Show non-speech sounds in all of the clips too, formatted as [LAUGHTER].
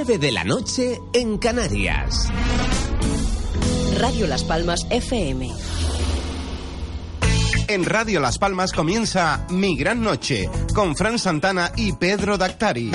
9 de la noche en Canarias. Radio Las Palmas FM. En Radio Las Palmas comienza Mi Gran Noche con Fran Santana y Pedro Dactari.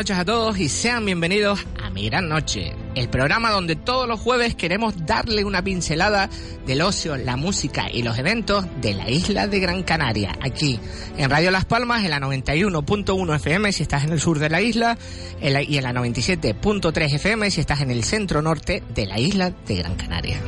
Noches a todos y sean bienvenidos a Mi Gran Noche, el programa donde todos los jueves queremos darle una pincelada del ocio, la música y los eventos de la isla de Gran Canaria, aquí en Radio Las Palmas, en la 91.1 FM si estás en el sur de la isla en la- y en la 97.3 FM si estás en el centro norte de la isla de Gran Canaria.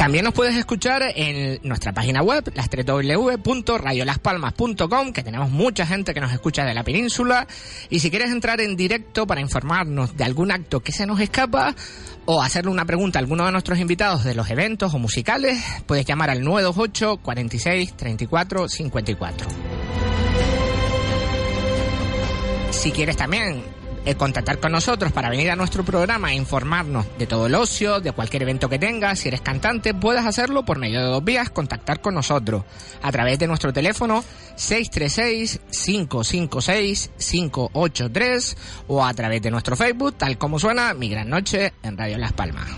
También nos puedes escuchar en nuestra página web, las www.radiolaspalmas.com, que tenemos mucha gente que nos escucha de la península. Y si quieres entrar en directo para informarnos de algún acto que se nos escapa o hacerle una pregunta a alguno de nuestros invitados de los eventos o musicales, puedes llamar al 928 46 34 54. Si quieres también eh, contactar con nosotros para venir a nuestro programa e informarnos de todo el ocio, de cualquier evento que tengas, si eres cantante, puedes hacerlo por medio de dos vías, contactar con nosotros a través de nuestro teléfono 636-556-583 o a través de nuestro Facebook, tal como suena, Mi Gran Noche en Radio Las Palmas.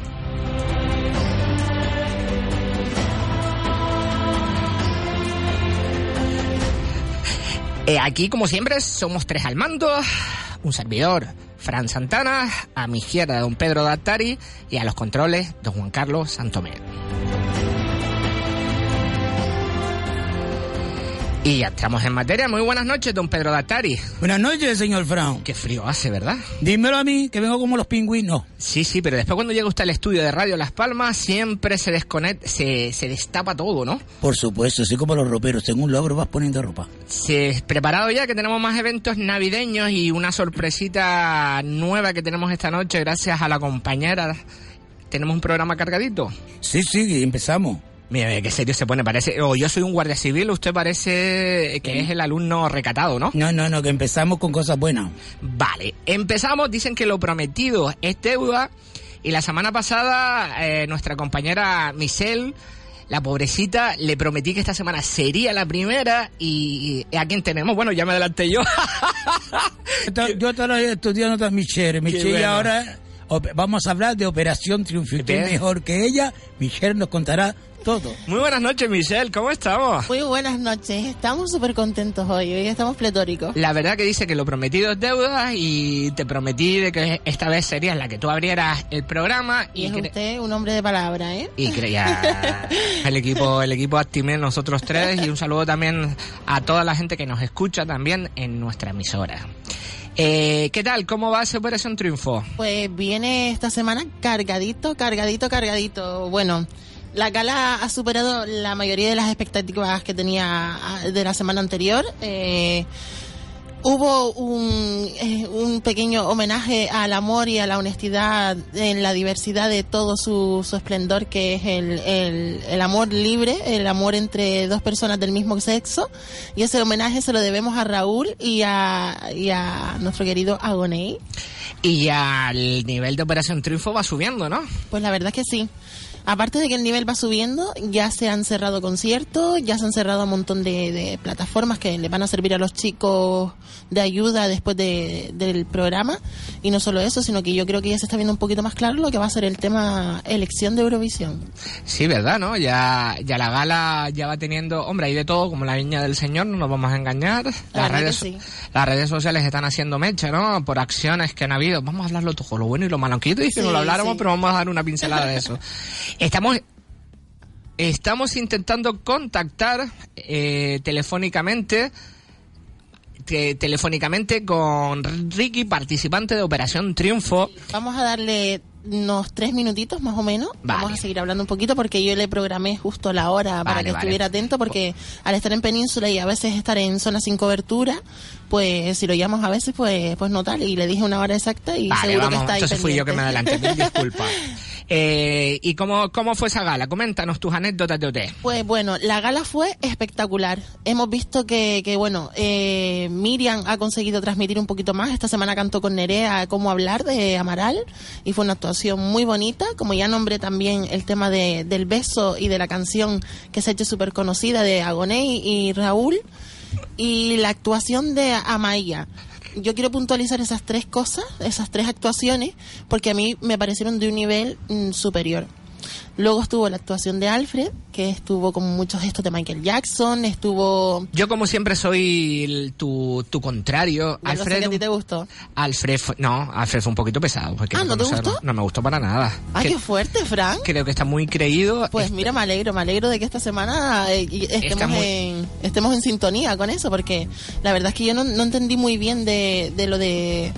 Eh, aquí, como siempre, somos tres al mando. Un servidor, Fran Santana. A mi izquierda, don Pedro Dattari. Y a los controles, don Juan Carlos Santomé. Y ya estamos en materia. Muy buenas noches, don Pedro Dattari. Buenas noches, señor Brown. Qué frío hace, ¿verdad? Dímelo a mí, que vengo como los pingüinos. Sí, sí, pero después cuando llega usted al estudio de Radio Las Palmas, siempre se desconecta, se, se destapa todo, ¿no? Por supuesto, así como los roperos. Según lo abro, vas poniendo ropa. Se preparado ya que tenemos más eventos navideños y una sorpresita nueva que tenemos esta noche gracias a la compañera. Tenemos un programa cargadito. Sí, sí, empezamos. Mira, mira, qué serio se pone. Parece, o yo soy un guardia civil, usted parece que es el alumno recatado, ¿no? No, no, no, que empezamos con cosas buenas. Vale, empezamos. Dicen que lo prometido es deuda. Y la semana pasada, eh, nuestra compañera Michelle, la pobrecita, le prometí que esta semana sería la primera. Y, y ¿a quién tenemos? Bueno, ya me adelanté yo. [LAUGHS] Yo- estaba estudiando a Michelle. Michelle bueno. ahora vamos a hablar de Operación Triunfo. Usted mejor que ella. Michelle nos contará todo. Muy buenas noches, Michelle. ¿Cómo estamos? Muy buenas noches, estamos súper contentos hoy, hoy estamos pletóricos. La verdad que dice que lo prometido es deuda y te prometí de que esta vez serías la que tú abrieras el programa Y y, es usted un hombre de palabra, ¿eh? y creía [LAUGHS] el equipo el equipo Actimel, nosotros tres y un saludo también a toda la gente que nos escucha también en nuestra emisora. Eh, ¿Qué tal? ¿Cómo va esa Operación Triunfo? Pues viene esta semana cargadito, cargadito, cargadito. Bueno, la gala ha superado la mayoría de las expectativas que tenía ah, de la semana anterior. Eh, Hubo un, eh, un pequeño homenaje al amor y a la honestidad en la diversidad de todo su, su esplendor, que es el, el, el amor libre, el amor entre dos personas del mismo sexo. Y ese homenaje se lo debemos a Raúl y a, y a nuestro querido Agoney. Y al nivel de Operación Triunfo va subiendo, ¿no? Pues la verdad es que sí. Aparte de que el nivel va subiendo, ya se han cerrado conciertos, ya se han cerrado un montón de, de plataformas que le van a servir a los chicos de ayuda después de- del programa. Y no solo eso, sino que yo creo que ya se está viendo un poquito más claro lo que va a ser el tema elección de Eurovisión. Sí, ¿verdad? ¿No? Ya, ya la gala ya va teniendo, hombre, hay de todo, como la niña del señor, no nos vamos a engañar. Las redes, sí. las redes sociales están haciendo mecha, ¿no? Por acciones que han habido. Vamos a hablarlo todo, lo bueno y lo malo. Aunque yo te dije que no lo habláramos, sí. pero vamos a dar una pincelada de eso. [LAUGHS] Estamos, estamos intentando contactar eh, telefónicamente te- telefónicamente con Ricky, participante de Operación Triunfo. Vamos a darle unos tres minutitos más o menos. Vale. Vamos a seguir hablando un poquito porque yo le programé justo la hora para Vale, que vale. estuviera atento porque al estar en península y a veces estar en zona sin cobertura, pues si lo llamas a veces pues pues no tal y le dije una hora exacta y seguro vamos, que está ahí entonces fui yo que me adelanté, mil [LAUGHS] disculpas. Eh, ¿Y cómo, cómo fue esa gala? Coméntanos tus anécdotas de OT. Pues bueno, la gala fue espectacular. Hemos visto que, que bueno, eh, Miriam ha conseguido transmitir un poquito más. Esta semana cantó con Nerea cómo hablar de Amaral y fue una actuación muy bonita. Como ya nombré también el tema de, del beso y de la canción que se ha hecho súper conocida de Agoney y Raúl y la actuación de Amaya. Yo quiero puntualizar esas tres cosas, esas tres actuaciones, porque a mí me parecieron de un nivel mm, superior. Luego estuvo la actuación de Alfred, que estuvo con muchos gestos de Michael Jackson, estuvo... Yo como siempre soy el- tu, tu contrario. Ya lo sé Alfred, que a ti te gustó. Alfred fue- no, Alfred fue un poquito pesado. Ah, ¿no te gustó? No me gustó para nada. ¡Ay, Que- qué fuerte, Frank! creo que está muy creído. Pues Este- mira, me alegro, me alegro de que esta semana eh, estemos, muy- en, estemos en sintonía con eso, porque la verdad es que yo no, no entendí muy bien de, de lo de,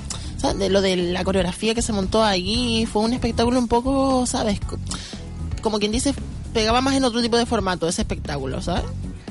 de lo de la coreografía que se montó allí. Fue un espectáculo un poco, ¿sabes? Co- Como quien dice, pegaba más en otro tipo de formato ese espectáculo, ¿sabes?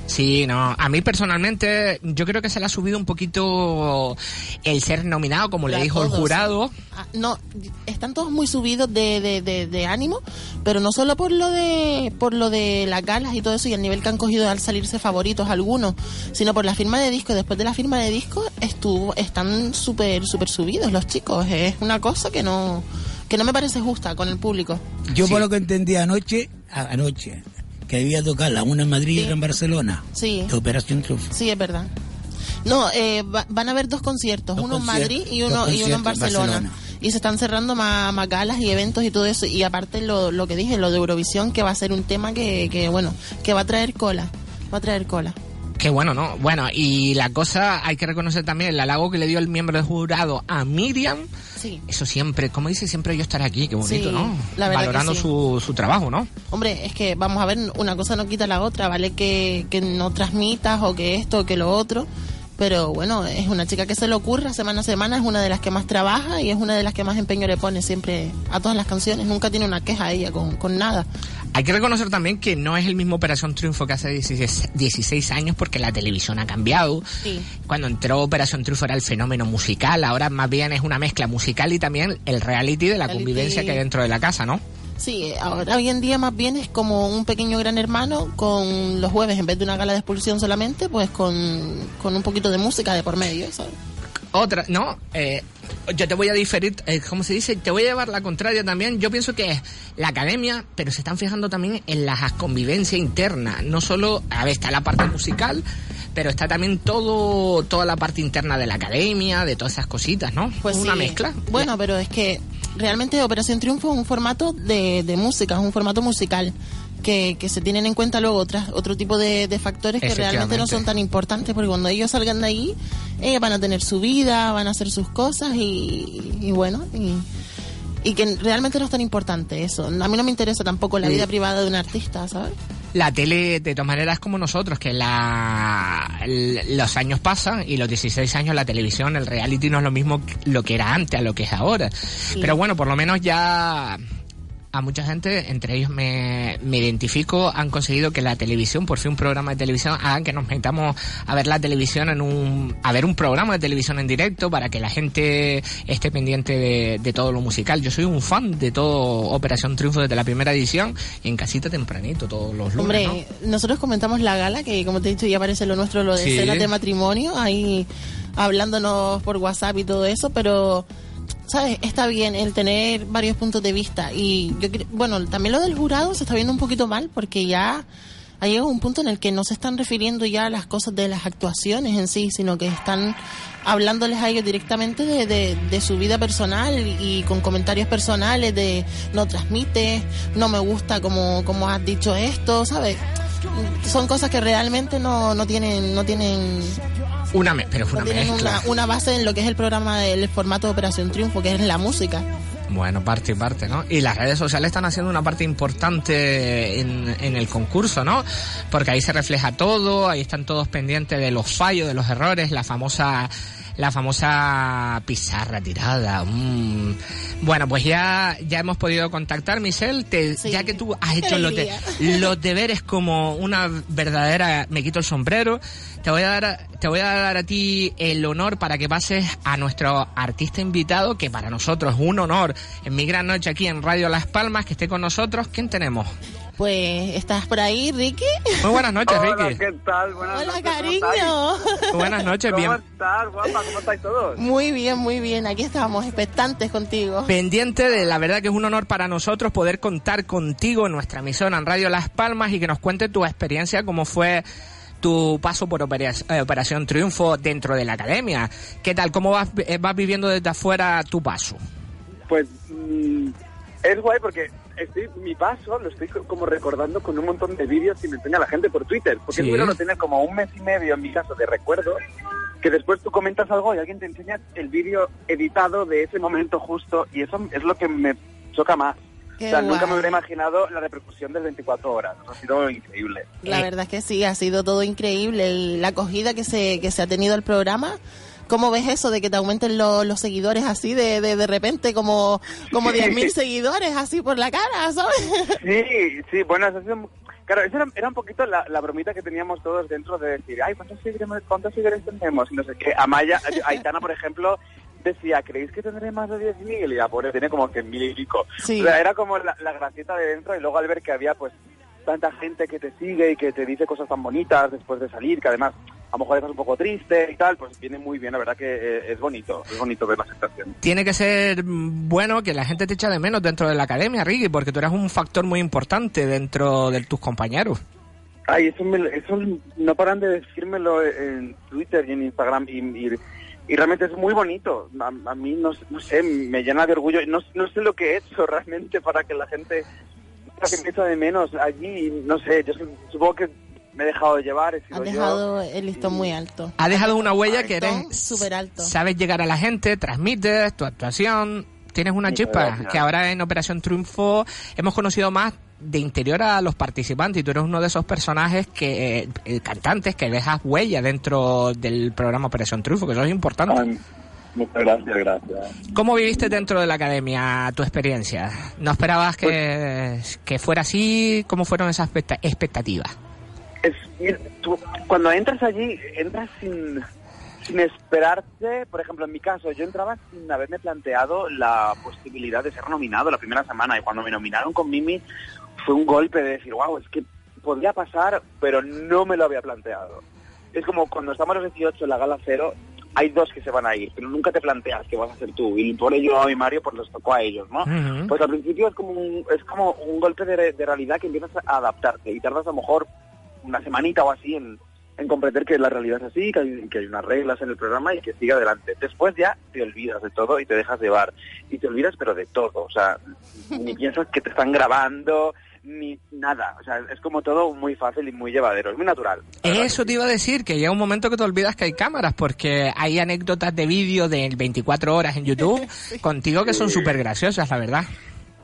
Sí, no. A mí personalmente, yo creo que se le ha subido un poquito el ser nominado, como le dijo el jurado. Ah, no, están todos muy subidos de, de, de, de ánimo, pero no solo por lo de por lo de las galas y todo eso y el nivel que han cogido al salirse favoritos algunos, sino por la firma de disco. Después de la firma de disco estuvo están súper súper subidos los chicos. Es una cosa que no que no me parece justa con el público. Yo Sí. por lo que entendí anoche, a- anoche, que debía tocarla, una en Madrid y Sí. otra en Barcelona. Sí. De Operación Triunfo. Sí, es verdad. No, eh, va- van a haber dos conciertos, Dos uno en Madrid y uno, y uno en conciertos en Barcelona. Barcelona. Y se están cerrando más, más galas y eventos y todo eso. Y aparte lo, lo que dije, lo de Eurovisión, que va a ser un tema que, que, bueno, que va a traer cola. Va a traer cola. Qué bueno, ¿no? Bueno, y la cosa, hay que reconocer también el halago que le dio el miembro del jurado a Miriam. Sí. Eso siempre, como dice siempre, yo estar aquí, qué bonito, Sí, ¿no? la verdad que Valorando sí. su, su trabajo, ¿no? Hombre, es que vamos a ver, una cosa no quita la otra, ¿vale? Que, que no transmitas o que esto o que lo otro. Pero bueno, es una chica que se le ocurra semana a semana, es una de las que más trabaja y es una de las que más empeño le pone siempre a todas las canciones. Nunca tiene una queja ella con, con nada. Hay que reconocer también que no es el mismo Operación Triunfo que hace 16, 16 años porque la televisión ha cambiado. Sí. Cuando entró Operación Triunfo era el fenómeno musical, ahora más bien es una mezcla musical y también el reality de la Reality. convivencia que hay dentro de la casa, ¿no? Sí, ahora hoy en día más bien es como un pequeño gran hermano con los jueves, en vez de una gala de expulsión solamente, pues con, con un poquito de música de por medio. Otra, no, eh, yo te voy a diferir, eh, ¿cómo se dice? Te voy a llevar la contraria también. Yo pienso que es la academia, pero se están fijando también en la convivencia interna. No solo, a ver, está la parte musical, pero está también todo, toda la parte interna de la academia, de todas esas cositas, ¿no? Pues Una sí. mezcla. Bueno, pero es que realmente Operación Triunfo es un formato de, de música, es un formato musical. Que, que se tienen en cuenta luego otras, otro tipo de, de factores que realmente no son tan importantes porque cuando ellos salgan de ahí ellos van a tener su vida, van a hacer sus cosas y, y bueno, y, y que realmente no es tan importante eso. A mí no me interesa tampoco la vida privada de un artista, ¿sabes? La tele, de todas maneras, es como nosotros, que la, los años pasan y los 16 años la televisión, el reality no es lo mismo lo que era antes a lo que es ahora. Pero bueno, por lo menos ya a mucha gente, entre ellos me, me identifico, han conseguido que la televisión, por fin un programa de televisión, hagan que nos metamos a ver la televisión en un, a ver un programa de televisión en directo para que la gente esté pendiente de, de todo lo musical. Yo soy un fan de todo Operación Triunfo desde la primera edición y en casita tempranito todos los lunes. Hombre, ¿no? nosotros comentamos la gala, que como te he dicho ya aparece lo nuestro, lo de Sí. cenas de matrimonio, ahí hablándonos por WhatsApp y todo eso, pero, ¿sabes? Está bien el tener varios puntos de vista. Y yo bueno, también lo del jurado se está viendo un poquito mal, porque ya ha llegado un punto en el que no se están refiriendo ya a las cosas de las actuaciones en sí, sino que están hablándoles a ellos directamente de, de, de su vida personal y con comentarios personales de no transmite, no me gusta como, como has dicho esto, ¿sabes? Son cosas que realmente no, no tienen, no tienen, Una me- pero no una tienen mezcla. una, una base en lo que es el programa del formato de Operación Triunfo, que es la música. Bueno, parte y parte, ¿no? Y las redes sociales están haciendo una parte importante en, en el concurso, ¿no? Porque ahí se refleja todo, ahí están todos pendientes de los fallos, de los errores, la famosa la famosa pizarra tirada. mm. Bueno, pues ya ya hemos podido contactar, Michelle, te- Sí. ya que tú has hecho los, de- los deberes como una verdadera me quito el sombrero, te voy a dar a- te voy a dar a ti el honor para que pases a nuestro artista invitado, que para nosotros es un honor en mi gran noche aquí en Radio Las Palmas, que esté con nosotros. ¿Quién tenemos? Pues, ¿estás por ahí, Ricky? Muy buenas noches, Hola, Ricky. ¿qué tal? Buenas Hola, noches, ¿cómo cariño. Buenas noches, ¿Cómo bien. estás, guapa? ¿Cómo estáis todos? Muy bien, muy bien. Aquí estamos, expectantes contigo. Pendiente de la verdad que es un honor para nosotros poder contar contigo en nuestra emisora en Radio Las Palmas y que nos cuente tu experiencia, cómo fue tu paso por eh, Operación Triunfo dentro de la academia. ¿Qué tal? ¿Cómo vas, eh, vas viviendo desde afuera tu paso? Pues mm, es guay porque estoy, mi paso lo estoy co- como recordando con un montón de vídeos que me enseña la gente por Twitter. Porque Sí. es bueno tener como un mes y medio, en mi caso, de recuerdo, que después tú comentas algo y alguien te enseña el vídeo editado de ese momento justo y eso es lo que me choca más. Qué o sea, nunca guay. me hubiera imaginado la repercusión del 24 horas. Eso ha sido increíble. La Eh. verdad es que sí, ha sido todo increíble. El- la acogida que se, que se ha tenido el programa. ¿Cómo ves eso de que te aumenten lo- los seguidores así de, de, de repente como, como 10.000 seguidores así por la cara, ¿sabes? Sí, sí, bueno, eso ha sido- claro, eso era, era un poquito la, la bromita que teníamos todos dentro de decir, ay, ¿cuántos seguidores, cuántos seguidores tenemos? Y no sé qué. Amaya, Aitana, por ejemplo, decía, ¿creéis que tendré más de 10.000? Y la pobre tiene como 100.000 y pico. Sí. O sea, era como la, la gracieta de dentro y luego al ver que había pues tanta gente que te sigue y que te dice cosas tan bonitas después de salir, que además a lo mejor estás un poco triste y tal, pues viene muy bien, la verdad que eh, es bonito, es bonito ver la aceptación. Tiene que ser mm, bueno que la gente te echa de menos dentro de la academia, Ricky, porque tú eres un factor muy importante dentro de tus compañeros. Ay, eso, me- eso no paran de decírmelo en Twitter y en Instagram y, y- y realmente es muy bonito. A, a mí, no, no sé, me llena de orgullo. No, no sé lo que he hecho realmente para que la gente que me echa de menos allí. No sé, yo su- supongo que me he dejado de llevar. He sido Has yo. dejado el listón muy alto. Ha dejado una huella que eres súper alto. sabes llegar a la gente, transmites tu actuación, tienes una chispa que ahora en Operación Triunfo hemos conocido más de interior a los participantes y tú eres uno de esos personajes que eh, eh, cantantes que dejas huella dentro del programa Operación Triunfo, que eso es importante. Ay, muchas gracias, gracias. ¿Cómo viviste dentro de la academia tu experiencia? ¿No esperabas que, que fuera así? ¿Cómo fueron esas expecta- expectativas? Es, tú, cuando entras allí, entras sin, sin esperarte. Por ejemplo, en mi caso, yo entraba sin haberme planteado la posibilidad de ser nominado la primera semana. Y cuando me nominaron con Mimi, fue un golpe de decir, wow, es que podría pasar, pero no me lo había planteado. Es como cuando estamos a los 18 en la gala cero, hay dos que se van a ir, pero nunca te planteas que vas a ser tú. Y por ello a mi Mario pues les tocó a ellos, ¿no? Pues al principio es como un, es como un golpe de, de realidad que empiezas a adaptarte y tardas a lo mejor una semanita o así en, en comprender que la realidad es así, que hay, que hay unas reglas en el programa y que sigue adelante. Después ya te olvidas de todo y te dejas llevar. Y te olvidas pero de todo, o sea, [LAUGHS] ni piensas que te están grabando, ni nada. O sea, es como todo muy fácil y muy llevadero, es muy natural. Eso te iba a decir, que llega un momento que te olvidas que hay cámaras, porque hay anécdotas de vídeo de 24 horas en YouTube [LAUGHS] contigo que son súper graciosas, la verdad.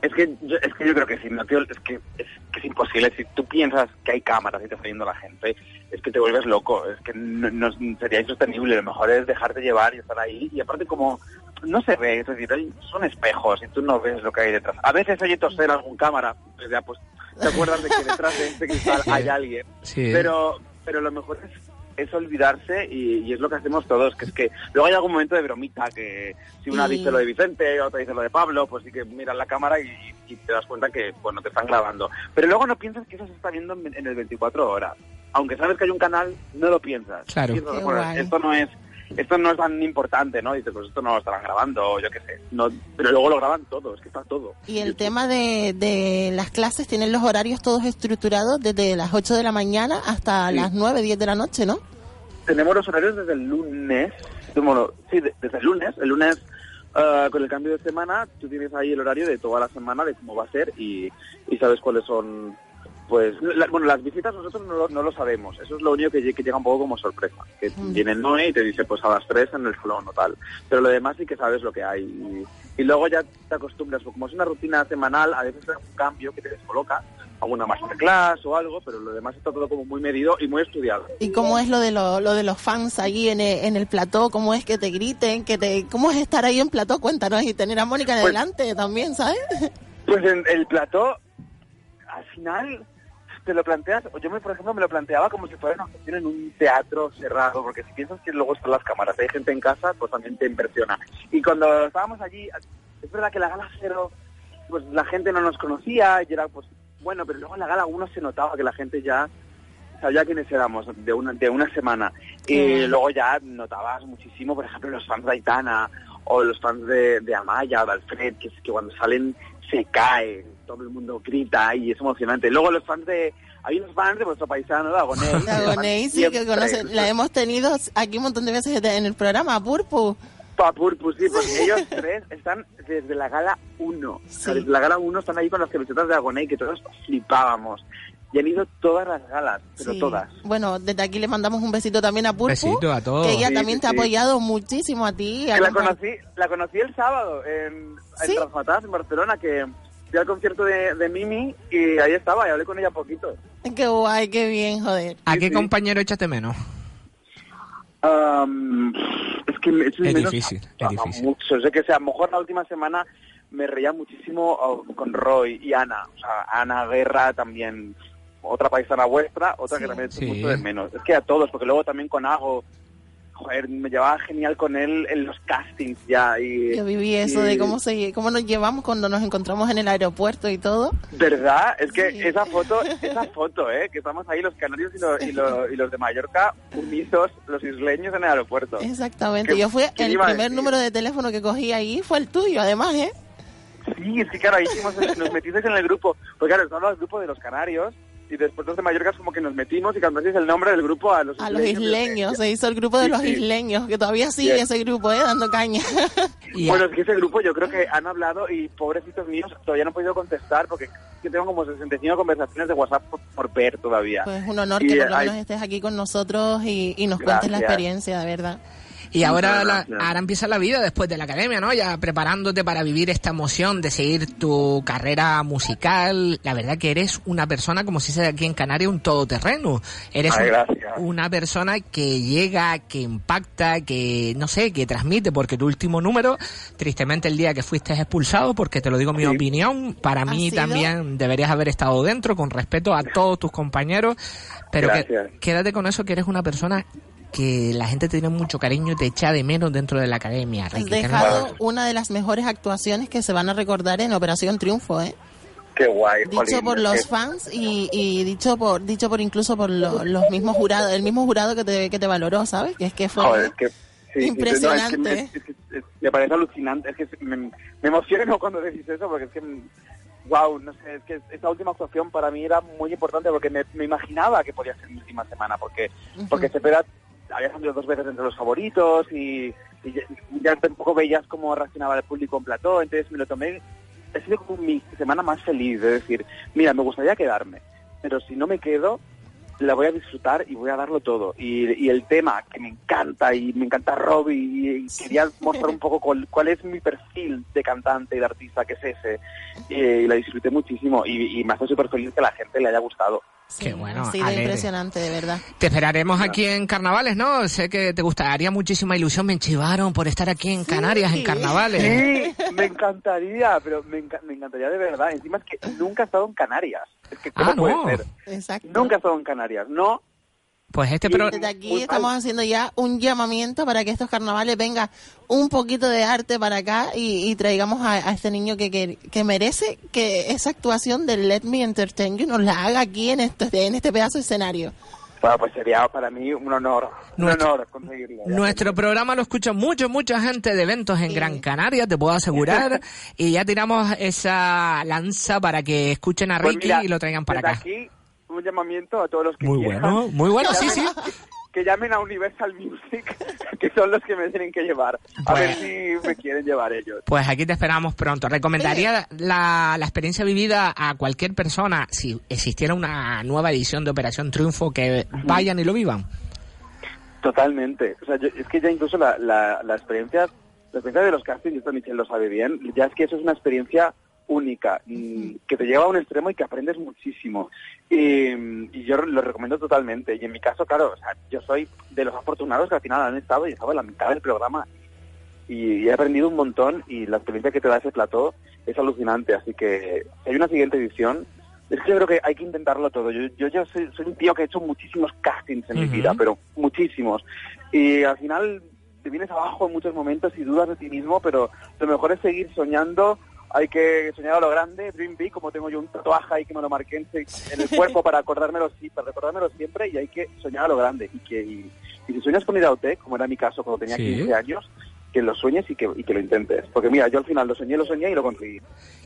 Es que yo, es que yo creo que sí, no, tío, es que es, que es imposible. Si tú piensas que hay cámaras y te está viendo la gente, es que te vuelves loco. Es que no, no- sería insostenible. Lo mejor es dejarte llevar y estar ahí. Y aparte, como no se ve, es decir, son espejos y tú no ves lo que hay detrás. A veces hay toser algún cámara, pues ya pues te acuerdas de que detrás de este cristal [LAUGHS] hay alguien, Sí. pero pero lo mejor es, es olvidarse y, y es lo que hacemos todos, que es que luego hay algún momento de bromita, que si una Y- dice lo de Vicente, otra dice lo de Pablo, pues sí que miras la cámara y, y te das cuenta que, bueno, te están grabando. Pero luego no piensas que eso se está viendo en, en el 24 horas. Aunque sabes que hay un canal, no lo piensas. Claro. Piensas, bueno, esto no es esto no es tan importante, ¿no? Dices, pues esto no lo estarán grabando, yo qué sé. No, pero luego lo graban todo, es que está todo. Y el tema de, de las clases, tienen los horarios todos estructurados desde las 8 de la mañana hasta Sí. las 9, 10 de la noche, ¿no? Tenemos los horarios desde el lunes. Bueno, sí, de- desde el lunes. El lunes, ah, con el cambio de semana, tú tienes ahí el horario de toda la semana, de cómo va a ser y, y sabes cuáles son. Pues, la- bueno, las visitas nosotros no lo, no lo sabemos. Eso es lo único que, lle- que llega un poco como sorpresa. Que Mm. viene el y te dice, pues a las 3 en el salón o tal. Pero lo demás sí que sabes lo que hay. Y, y luego ya te acostumbras. porque Como es una rutina semanal, a veces es un cambio que te descoloca. Alguna masterclass o algo, pero lo demás está todo como muy medido y muy estudiado. ¿Y cómo es lo de, lo, lo de los fans allí en el, en el plató? ¿Cómo es que te griten? que te ¿Cómo es estar ahí en plató? Cuéntanos y tener a Mónica en Pues- delante también, ¿sabes? Pues en el plató, al final te lo planteas, yo me, por ejemplo me lo planteaba como si fuera una en un teatro cerrado, porque si piensas que luego están las cámaras, hay gente en casa, pues también te impresiona. Y cuando estábamos allí, es verdad que la gala cero, pues la gente no nos conocía, y era pues bueno, pero luego en la gala uno se notaba que la gente ya sabía quiénes éramos de una, de una semana. Y luego ya notabas muchísimo, por ejemplo, los fans de Aitana o los fans de, de Amaya de Alfred, que, es que cuando salen se caen, todo el mundo grita y es emocionante. Luego los fans de... Hay unos fans de vuestro paisano, de Agonés. La [LAUGHS] Gonei, sí, que conoce, la hemos tenido aquí un montón de veces en el programa, Purpu. Papurpus, sí, porque ellos tres están desde la gala 1. O sea, Sí. desde la gala 1 están ahí con las camisetas de Agoney, que todos flipábamos. Y han ido todas las galas, pero Sí. todas. Bueno, desde aquí le mandamos un besito también a Purpu. Besito a todos. Que ella Sí, también sí, te ha apoyado muchísimo a ti. a la conocí, la conocí el sábado en, ¿Sí? en en Barcelona, que fui al concierto de, de Mimi y ahí estaba, y hablé con ella poquito. Qué guay, qué bien, joder. ¿A Sí, qué sí. compañero echaste menos? Am, es que me Es menos difícil, a- es muchos. Sé que sea, a lo mejor la última semana me reía muchísimo oh, con Roy y Ana. O sea, Ana Guerra también, otra paisana vuestra, otra Sí. que también Sí. mucho de menos. Es que a todos, porque luego también con Ago, joder, me llevaba genial con él en los castings ya. Y, Yo viví eso y- de cómo se, cómo nos llevamos cuando nos encontramos en el aeropuerto y todo. ¿Verdad? Es que Sí. esa foto, [LAUGHS] esa foto, ¿eh? Que estamos ahí los canarios y, lo- y, lo- y los de Mallorca unidos, los isleños en el aeropuerto. Exactamente. ¿Qué- Yo fui, el primer número de teléfono que cogí ahí fue el tuyo, además, ¿eh? Sí, es que claro, ahí hicimos, nos metisteis en el grupo, porque claro, estaba el grupo de los canarios y después los de Mallorca es como que nos metimos y cambiasteis el nombre del grupo a los A los isleños. se hizo el grupo de Sí, los sí. isleños, que todavía sigue Bien. ese grupo, ¿eh? Dando caña. [LAUGHS] Y Bueno, es que ese grupo yo creo que han hablado y pobrecitos míos todavía no han podido contestar porque yo tengo como 65 conversaciones de WhatsApp por, por ver todavía. Pues un honor Y, que por lo hay- menos estés aquí con nosotros y, y nos cuentes la Gracias. experiencia, de verdad. Y ahora, la- ahora empieza la vida después de la academia, ¿no? Ya preparándote para vivir esta emoción de seguir tu carrera musical. La verdad que eres una persona, como se dice aquí en Canarias, un todoterreno. Eres Ay, un- gracias. una persona que llega, que impacta, que, no sé, que transmite, porque tu último número, tristemente el día que fuiste expulsado, porque te lo digo mi Sí. opinión, para ¿Ha mí sido? también deberías haber estado dentro, con respeto a todos tus compañeros, pero que, quédate con eso que eres una persona que la gente te tiene mucho cariño y te echa de menos dentro de la academia. Has no- dejado una de las mejores actuaciones que se van a recordar en Operación Triunfo, ¿eh? Qué guay, Dicho jolín, por los fans y, y dicho por dicho por incluso por lo- los mismos jurados, el mismo jurado que te, que te valoró, ¿sabes? Que es que fue Joder, es que, sí, impresionante. no, es que me, es que- es- me parece alucinante. Es que me, me emociono cuando decís eso porque es que, wow, no sé, es que esta última actuación para mí era muy importante porque me, me imaginaba que podía ser mi última semana porque porque Cepeda había salido dos veces entre los favoritos y, y ya, ya tampoco veías cómo reaccionaba el público en plató, entonces me lo tomé, ha sido como mi semana más feliz, de decir, mira, me gustaría quedarme, pero si no me quedo, la voy a disfrutar y voy a darlo todo. Y, y el tema que me encanta, y me encanta Robbie, y, y quería mostrar un poco cuál, cuál es mi perfil de cantante y de artista, que es ese, y, y la disfruté muchísimo, y, y me hace súper feliz que a la gente le haya gustado. Qué bueno, alegre. impresionante, de verdad. Te esperaremos aquí en carnavales, ¿no? Sé que te gustaría muchísima ilusión. Me enchivaron por estar aquí en Canarias, en carnavales. Sí, me encantaría, pero me, enca- me encantaría de verdad. Encima es que nunca he estado en Canarias. Es que ¿cómo Ah, puede no. ser? Exacto. Nunca he estado en Canarias. No, Pues este pro... Desde aquí estamos haciendo ya un llamamiento para que estos carnavales venga un poquito de arte para acá y, y traigamos a, a este niño que, que, que merece que esa actuación de Let Me Entertain You nos la haga aquí en este, en este pedazo de escenario. bueno, pues sería para mí un honor. Un Nuestro- honor conseguirlo. Nuestro programa lo escucha mucho, mucha gente de eventos en Gran Canaria, te puedo asegurar. [LAUGHS] y ya tiramos esa lanza para que escuchen a Pues Ricky mira, y lo traigan para desde acá. aquí un llamamiento a todos los que Muy quieran. bueno, muy bueno, Que sí, sí. llamen- [LAUGHS] Que llamen a Universal Music, [LAUGHS] que son los que me tienen que llevar. A Pues- ver si me quieren llevar ellos. Pues aquí te esperamos pronto. Recomendaría la, la experiencia vivida a cualquier persona, si existiera una nueva edición de Operación Triunfo, que vayan y lo vivan. Totalmente. O sea, yo- es que ya incluso la, la, la experiencia, la experiencia de los castings, y esto Michelle lo sabe bien, ya es que eso es una experiencia única, mm, que te lleva a un extremo y que aprendes muchísimo. Y, y yo lo recomiendo totalmente. Y en mi caso, claro, o sea, yo soy de los afortunados que al final han estado y estaba en la mitad del programa. Y, y he aprendido un montón y la experiencia que te da ese plató es alucinante. Así que si hay una siguiente edición, es que yo creo que hay que intentarlo todo. Yo, yo ya soy, soy un tío que he hecho muchísimos castings en mi vida, pero muchísimos. Y al final te vienes abajo en muchos momentos y dudas de ti mismo, pero lo mejor es seguir soñando. Hay que soñar a lo grande, dream big, como tengo yo un tatuaje ahí que me lo marqué en, el cuerpo para acordármelo, sí, para recordármelo siempre y hay que soñar a lo grande. Y que y, y si sueñas con ir a OT, como era mi caso cuando tenía Sí. 15 años, que lo sueñes y que, y que lo intentes. Porque mira, yo al final lo soñé, lo soñé y lo conseguí.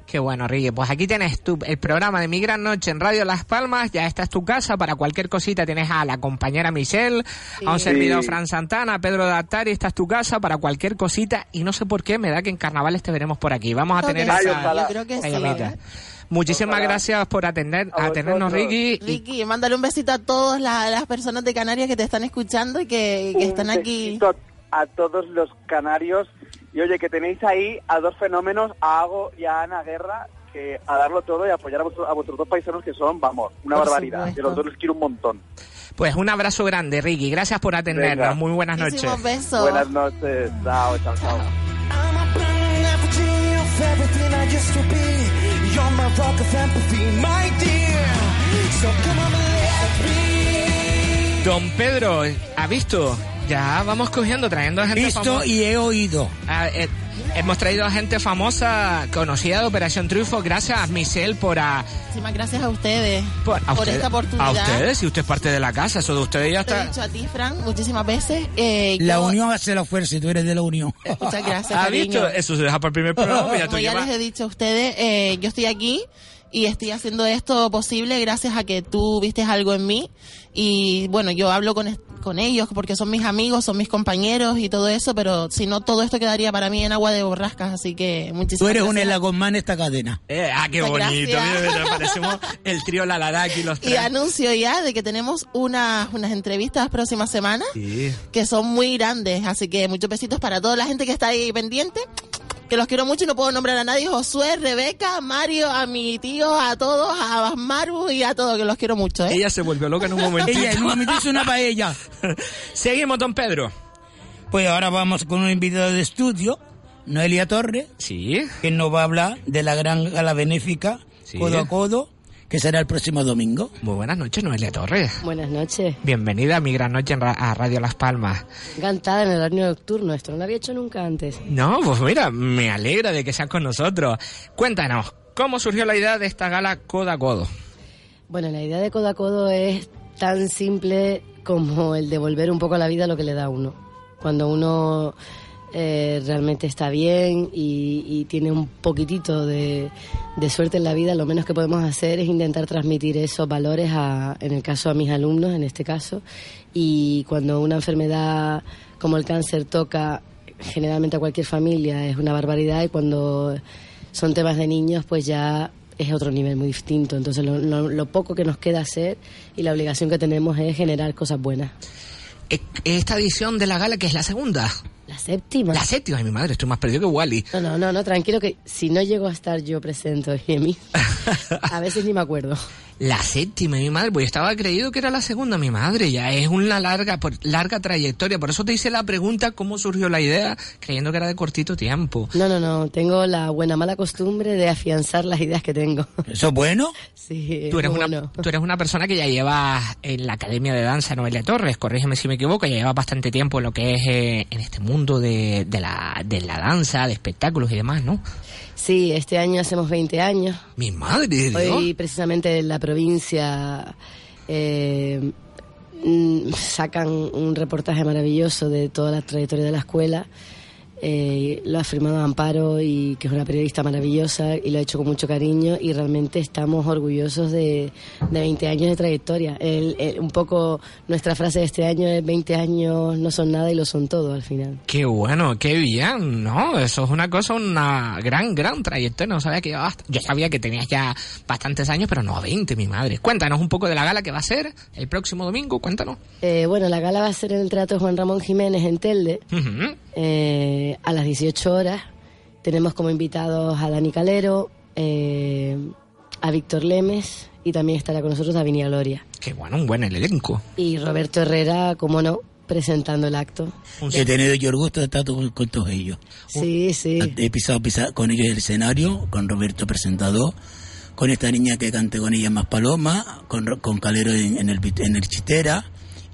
Qué bueno, Ricky. Pues aquí tienes tu, el programa de Mi Gran Noche en Radio Las Palmas. Ya esta es tu casa. Para cualquier cosita tienes a la compañera Michelle, a un Sí. servidor Sí. Fran Santana, a Pedro Dattari. Esta es tu casa para cualquier cosita. Y no sé por qué, me da que en carnavales te veremos por aquí. Vamos a Creo tener sí, Ay, esa, ojalá. yo creo que esa sí. llamita. ¿eh? Muchísimas Ojalá. gracias por atender, A atendernos. Ricky. Y- Ricky, mándale un besito a todas la- las personas de Canarias que te están escuchando y que, que están aquí. besito a todos los canarios. Y oye, que tenéis ahí a dos fenómenos, a Ago y a Ana Guerra, que a darlo todo y apoyar a, vuestro- a vuestros dos paisanos que son, vamos, una Por barbaridad. supuesto. Yo los dos les quiero un montón. Pues un abrazo grande, Ricky. Gracias por atendernos. Venga. Muy buenas noches. Besos. Buenas noches. Chao, chao, chao. Don Pedro, ¿ha visto? Ya vamos cogiendo, trayendo a gente Visto famosa. y he oído. Ah, eh, hemos traído a gente famosa, conocida de Operación Triunfo. Gracias, Michelle, por, a, Muchísimas gracias a ustedes por, a por ustedes- esta oportunidad. A ustedes, si usted es parte de la casa, eso de ustedes ya Te lo he está. dicho a ti, Fran, muchísimas veces. Eh, La yo- unión hace la fuerza y tú eres de la unión. [LAUGHS] Muchas gracias, ¿Ha cariño. visto? Eso se deja para el primer programa. [LAUGHS] Ya tú Como ya llevas- les he dicho a ustedes, eh, yo estoy aquí y estoy haciendo esto posible gracias a que tú viste algo en mí. Y bueno, yo hablo con, con ellos porque son mis amigos, son mis compañeros y todo eso, pero si no, todo esto quedaría para mí en agua de borrascas. Así que muchísimas Tú eres un gracias. elagón más en esta cadena. Eh, ah, qué Muchas bonito. Mira, parecemos el trío La Laraki los [LAUGHS] Y tres. anuncio ya de que tenemos unas, unas entrevistas próximas semanas Sí. que son muy grandes. Así que muchos besitos para toda la gente que está ahí pendiente. Que los quiero mucho y no puedo nombrar a nadie. Josué, Rebeca, Mario, a mi tío, a todos, a Basmaru y a todos, que los quiero mucho. ¿eh? Ella se volvió loca en un [LAUGHS] momentito. Ella en un momento hizo una paella. [LAUGHS] Seguimos, don Pedro. Pues ahora vamos con un invitado de estudio, Noelia Torres, Sí. que nos va a hablar de la gran gala benéfica Sí. Codo a Codo, que será el próximo domingo. Muy buenas noches, Noelia Torres. Buenas noches. Bienvenida a mi gran noche en ra- a Radio Las Palmas. Encantada en el horario nocturno. Esto no lo había hecho nunca antes. No, pues mira, me alegra de que sean con nosotros. Cuéntanos, ¿cómo surgió la idea de esta gala codo a codo? Bueno, la idea de codo a codo es tan simple como el devolver un poco a la vida lo que le da a uno. Cuando uno eh, realmente está bien y, tiene un poquitito de, suerte en la vida, lo menos que podemos hacer es intentar transmitir esos valores, a, en el caso a mis alumnos, en este caso. Y cuando una enfermedad como el cáncer toca generalmente a cualquier familia es una barbaridad y cuando son temas de niños pues ya es otro nivel muy distinto. Entonces lo, poco que nos queda hacer y la obligación que tenemos es generar cosas buenas. E- Esta edición de la gala, que es la segunda. La séptima. La séptima, ay mi madre, estoy más perdido que Wally. No, no, no, no, tranquilo que si no llego a estar yo presente en mí, [LAUGHS] a veces ni me acuerdo. La séptima, mi madre, pues estaba creído que era la segunda, mi madre. Ya es una larga, por- larga trayectoria. Por eso te hice la pregunta cómo surgió la idea, creyendo que era de cortito tiempo. No, no, no. Tengo la buena mala costumbre de afianzar las ideas que tengo. ¿Eso es bueno? Sí, Tú eres, una, bueno. tú eres una persona que ya lleva en la Academia de Danza Noelia Torres, corrígeme si me equivoco, ya lleva bastante tiempo en lo que es eh, en este mundo de, de, la, de la danza, de espectáculos y demás, ¿no? Sí, este año hacemos 20 años. Mi madre de Dios. Hoy precisamente en la provincia eh, mm, sacan un reportaje maravilloso de toda la trayectoria de la escuela. Eh, lo ha firmado Amparo y que es una periodista maravillosa y lo ha hecho con mucho cariño y realmente estamos orgullosos de, de 20 años de trayectoria. El- el- un poco nuestra frase de este año es 20 años no son nada y lo son todo al final. Qué bueno, qué bien, ¿no? Eso es una cosa, una gran, gran trayectoria. No sabía que llevabas. Yo sabía que tenías ya bastantes años, pero no 20, mi madre. Cuéntanos un poco de la gala que va a ser el próximo domingo, cuéntanos. Eh, bueno, la gala va a ser en el Teatro Juan Ramón Jiménez en Telde. Ujú. eh, a las 18 horas. Tenemos como invitados a Dani Calero, eh, a Víctor Lemes y también estará con nosotros Davinia Gloria. Qué bueno, un buen elenco. Y Roberto Herrera, como no, presentando el acto. He tenido yo el gusto de estar con, con todos ellos. Sí, sí. He pisado, pisado con ellos el escenario, con Roberto presentador, con esta niña que canté con ella más paloma, con, Ro- con Calero en, en el, en el chistera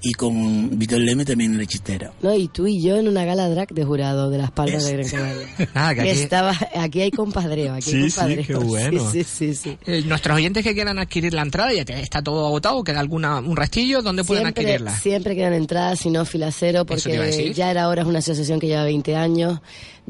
y con Víctor Leme también en el chistera. No, y tú y yo en una gala drag de jurado de las Palmas Es- de Gran Canaria. Nada, [LAUGHS] que aquí- estaba, aquí hay compadreo, aquí hay Sí, sí, compadreo. qué bueno. [LAUGHS] Sí, sí, sí, sí. Eh, nuestros oyentes que quieran adquirir la entrada, ya está todo agotado, queda alguna un restillo, ¿dónde pueden Siempre, adquirirla? siempre quedan entradas, si no fila cero, porque ya era hora, es una asociación que lleva 20 años,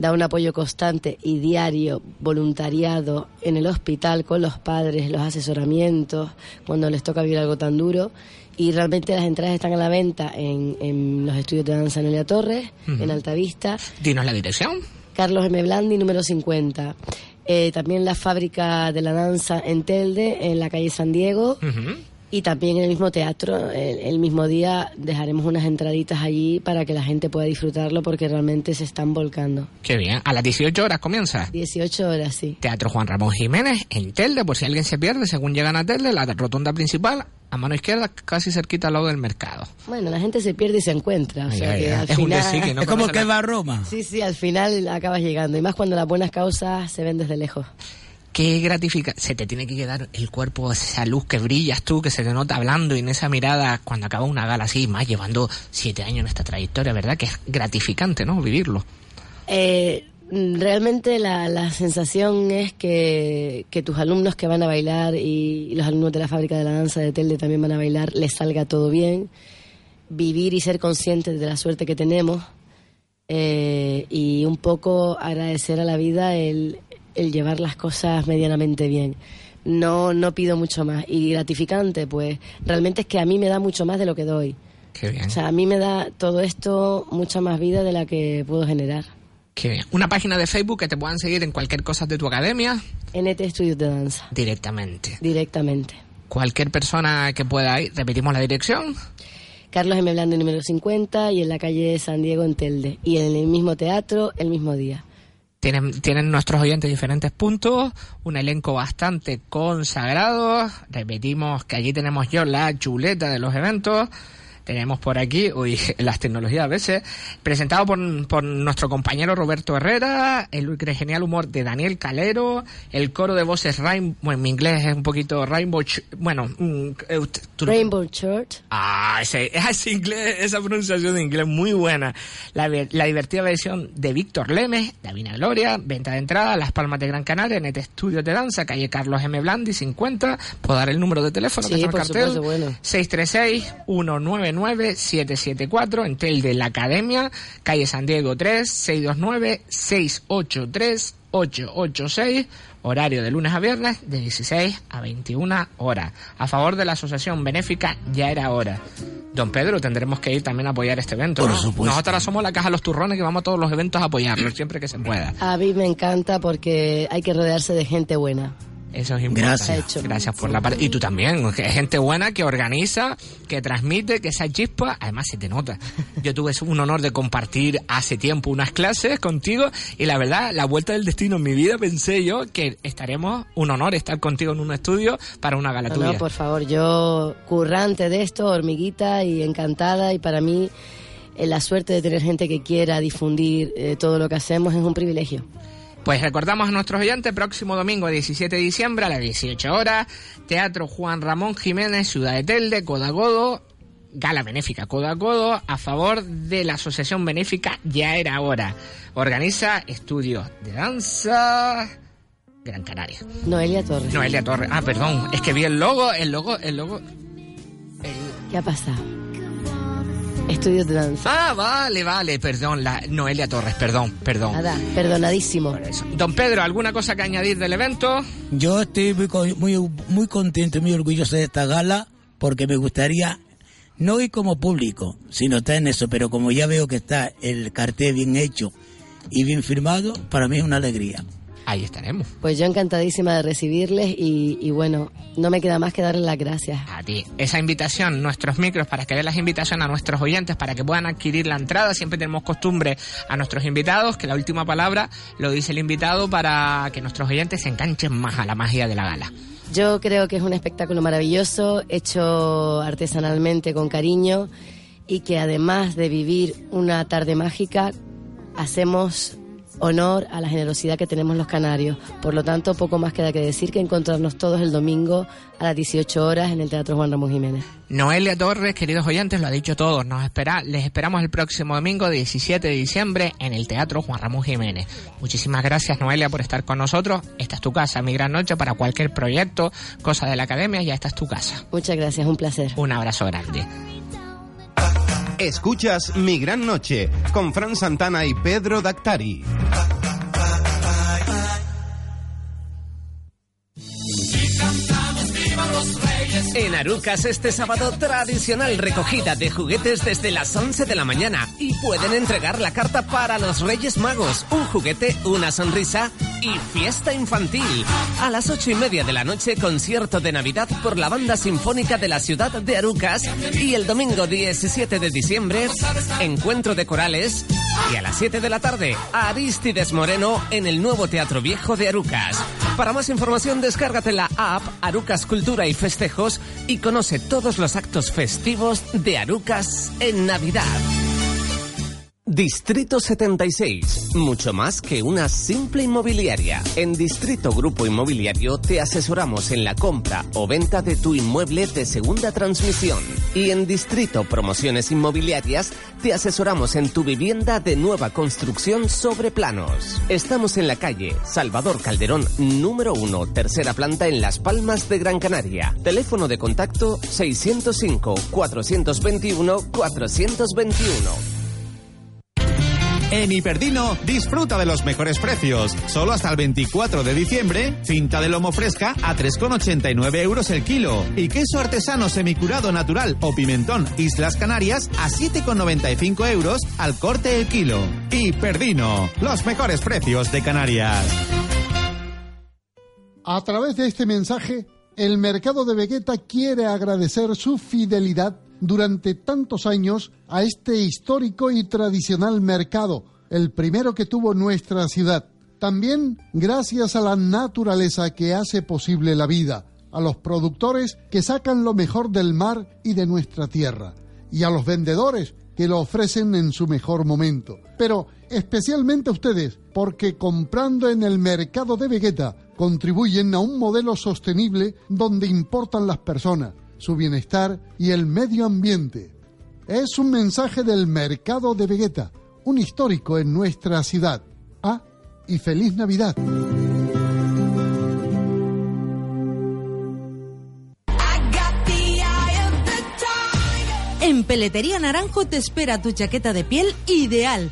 da un apoyo constante y diario, voluntariado en el hospital con los padres, los asesoramientos, cuando les toca vivir algo tan duro. Y realmente las entradas están a la venta en, en los estudios de danza Noelia Torres, Ujú. en Altavista, Dinos la dirección. Carlos M. Blandi, número 50. Eh, también la fábrica de la danza en Telde, en la calle San Diego. Y también en el mismo teatro, el, el mismo día, dejaremos unas entraditas allí para que la gente pueda disfrutarlo porque realmente se están volcando. Qué bien. A las 18 horas comienza. 18 horas, sí. Teatro Juan Ramón Jiménez en Telde, por si alguien se pierde, según llegan a Telde, la rotonda principal, a mano izquierda, casi cerquita al lado del mercado. Bueno, la gente se pierde y se encuentra. O Ay, sea ay, que ay. al Es un final... decir que no es como que la- va a Roma. Sí, sí, al final acabas llegando. Y más cuando las buenas causas se ven desde lejos. Qué gratifica. Se te tiene que quedar el cuerpo, esa luz que brillas tú, que se te nota hablando y en esa mirada cuando acaba una gala así, más llevando siete años en esta trayectoria, ¿verdad? Que es gratificante, ¿no? Vivirlo. Eh, realmente la, la sensación es que, que tus alumnos que van a bailar y, los alumnos de la fábrica de la danza de Telde también van a bailar, les salga todo bien, vivir y ser conscientes de la suerte que tenemos eh, y un poco agradecer a la vida el, el llevar las cosas medianamente bien. No, no pido mucho más. Y gratificante, pues realmente es que a mí me da mucho más de lo que doy. Qué bien. O sea, a mí me da todo esto mucha más vida de la que puedo generar. Qué bien. Una página de Facebook que te puedan seguir en cualquier cosa de tu academia NT Estudios de Danza, directamente. directamente. Cualquier persona que pueda ir, repetimos la dirección. Carlos M. Blandi, número 50, y en la calle San Diego, en Telde. Y en el mismo teatro, el mismo día. Tienen, tienen nuestros oyentes diferentes puntos, un elenco bastante consagrado. Repetimos que allí tenemos yo la chuleta de los eventos tenemos por aquí, uy, [LAUGHS] las tecnologías a veces, presentado por, por nuestro compañero Roberto Herrera, el genial humor de Daniel Calero, el coro de voces Rainbow, bueno, mi inglés es un poquito Rainbow, bueno, mm, eh, Rainbow Church. Ah, ese, [LAUGHS] ese inglés, esa pronunciación de inglés muy buena. La, la divertida versión de Víctor Lemes, Davina Gloria, venta de entrada, Las Palmas de Gran Canaria, Net Estudios de Danza, calle Carlos M. Blandi, 50, puedo dar el número de teléfono sí, que está en el cartel, 636 19 99774 en Tel de la Academia, calle San Diego 3, 629 683 886, horario de lunes a viernes de 16 a 21 horas, a favor de la asociación benéfica Ya era hora. Don Pedro, tendremos que ir también a apoyar este evento. Por supuesto. Nosotros somos la caja de los turrones que vamos a todos los eventos a apoyarlos siempre que se pueda. A mí me encanta porque hay que rodearse de gente buena. Eso es importante. Gracias. Gracias por la parte. Y tú también, que es gente buena que organiza, que transmite, que esa chispa, además se te nota. [LAUGHS] Yo tuve un honor de compartir hace tiempo unas clases contigo y la verdad, la vuelta del destino en mi vida pensé yo que estaremos, un honor estar contigo en un estudio para una gala No, tuya. no, por favor, yo currante de esto, hormiguita y encantada y para mí eh, la suerte de tener gente que quiera difundir eh, todo lo que hacemos es un privilegio. Pues recordamos a nuestros oyentes, próximo domingo 17 de diciembre a las 18 horas, Teatro Juan Ramón Jiménez, Ciudad de Telde, Codagodo, Gala Benéfica Codagodo, a favor de la Asociación Benéfica Ya Era Hora. Organiza estudios de danza Gran Canaria. Noelia Torres. Noelia Torres. Ah, perdón, es que vi el logo, el logo, el logo... ¿Qué ha pasado? Estudios de danza. Ah, vale, vale, perdón, la Noelia Torres, perdón, perdón. Nada, perdonadísimo. Don Pedro, ¿alguna cosa que añadir del evento? Yo estoy muy, co- muy, muy contento y muy orgulloso de esta gala porque me gustaría no ir como público, sino estar en eso, pero como ya veo que está el cartel bien hecho y bien firmado, para mí es una alegría. Ahí estaremos. Pues yo encantadísima de recibirles y, y bueno, no me queda más que darles las gracias. A ti. Esa invitación, nuestros micros, para que den las invitaciones a nuestros oyentes, para que puedan adquirir la entrada. Siempre tenemos costumbre a nuestros invitados, que la última palabra lo dice el invitado para que nuestros oyentes se enganchen más a la magia de la gala. Yo creo que es un espectáculo maravilloso, hecho artesanalmente con cariño y que además de vivir una tarde mágica, hacemos honor a la generosidad que tenemos los canarios. Por lo tanto, poco más queda que decir que encontrarnos todos el domingo a las 18 horas en el Teatro Juan Ramón Jiménez. Noelia Torres, queridos oyentes, lo ha dicho todo. Nos espera, les esperamos el próximo domingo 17 de diciembre en el Teatro Juan Ramón Jiménez. Muchísimas gracias, Noelia, por estar con nosotros. Esta es tu casa, mi gran noche para cualquier proyecto, cosa de la academia, ya esta es tu casa. Muchas gracias, un placer. Un abrazo grande. Escuchas Mi Gran Noche con Fran Santana y Pedro Dactari. En Arucas este sábado tradicional recogida de juguetes desde las 11 de la mañana. Y pueden entregar la carta para los Reyes Magos, un juguete, una sonrisa y fiesta infantil. A las ocho y media de la noche concierto de Navidad por la Banda Sinfónica de la ciudad de Arucas. Y el domingo 17 de diciembre encuentro de corales. Y a las 7 de la tarde Aristides Moreno en el nuevo Teatro Viejo de Arucas. Para más información descárgate la app Arucas Cultura y Festejos y conoce todos los actos festivos de Arucas en Navidad. Distrito 76, mucho más que una simple inmobiliaria. En Distrito Grupo Inmobiliario te asesoramos en la compra o venta de tu inmueble de segunda transmisión. Y en Distrito Promociones Inmobiliarias te asesoramos en tu vivienda de nueva construcción sobre planos. Estamos en la calle Salvador Calderón, número 1, tercera planta en Las Palmas de Gran Canaria. Teléfono de contacto 605 421 421. En Hiperdino, disfruta de los mejores precios. Solo hasta el 24 de diciembre, cinta de lomo fresca a 3,89 euros el kilo. Y queso artesano semicurado natural o pimentón Islas Canarias a 7,95 euros al corte el kilo. Hiperdino, los mejores precios de Canarias. A través de este mensaje, el mercado de Vegeta quiere agradecer su fidelidad durante tantos años a este histórico y tradicional mercado, el primero que tuvo nuestra ciudad. También gracias a la naturaleza que hace posible la vida, a los productores que sacan lo mejor del mar y de nuestra tierra, y a los vendedores que lo ofrecen en su mejor momento. Pero especialmente a ustedes, porque comprando en el mercado de Vegeta contribuyen a un modelo sostenible donde importan las personas, su bienestar y el medio ambiente. Es un mensaje del mercado de Vegeta, un histórico en nuestra ciudad. Ah, y feliz Navidad. En Peletería Naranjo te espera tu chaqueta de piel ideal.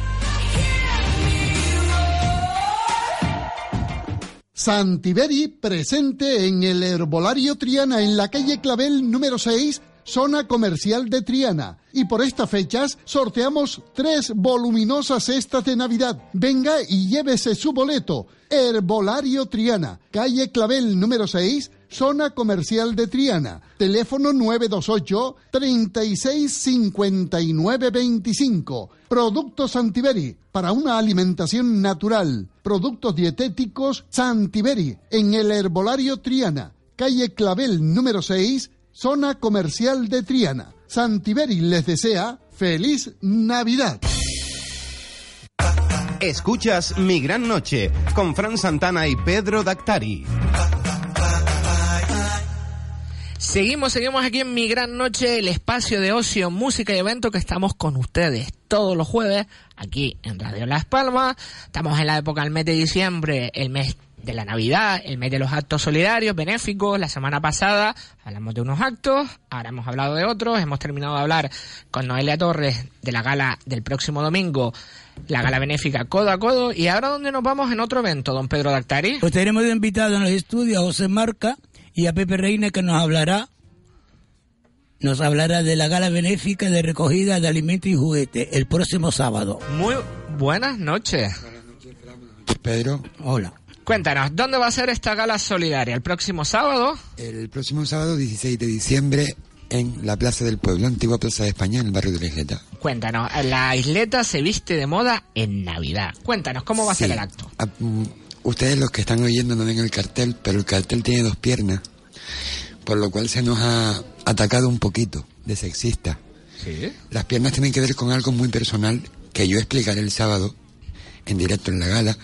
Santiberi presente en el Herbolario Triana en la calle Clavel número 6, zona comercial de Triana. Y por estas fechas sorteamos tres voluminosas cestas de Navidad. Venga y llévese su boleto. Herbolario Triana, calle Clavel número 6, zona comercial de Triana. Teléfono 928 365925. Productos Santiberi para una alimentación natural. Productos dietéticos Santiberi en el Herbolario Triana, calle Clavel número 6, zona comercial de Triana. Santiberi les desea feliz Navidad. Escuchas Mi Gran Noche con Fran Santana y Pedro Dactari. Seguimos, seguimos aquí en Mi Gran Noche, el espacio de ocio, música y evento que estamos con ustedes todos los jueves aquí en Radio Las Palmas. Estamos en la época del mes de diciembre, el mes de la Navidad, el mes de los actos solidarios, benéficos. La semana pasada hablamos de unos actos, ahora hemos hablado de otros. Hemos terminado de hablar con Noelia Torres de la gala del próximo domingo, la gala benéfica Codo a Codo. Y ahora, ¿dónde nos vamos en otro evento, don Pedro Dactari? Pues tenemos de invitado en los estudios a José Marca y a Pepe Reina que nos hablará nos hablará de la gala benéfica de recogida de alimentos y juguetes el próximo sábado. Muy buenas noches. Pedro. Hola. Cuéntanos, ¿dónde va a ser esta gala solidaria? ¿El próximo sábado? El próximo sábado 16 de diciembre en la Plaza del Pueblo, antigua Plaza de España, en el barrio de la Isleta. Cuéntanos, la isleta se viste de moda en Navidad. Cuéntanos, ¿cómo va a ser el acto? Ustedes los que están oyendo no ven el cartel, pero el cartel tiene dos piernas, por lo cual se nos ha atacado un poquito de sexista. Sí. Las piernas tienen que ver con algo muy personal que yo explicaré el sábado en directo en la gala.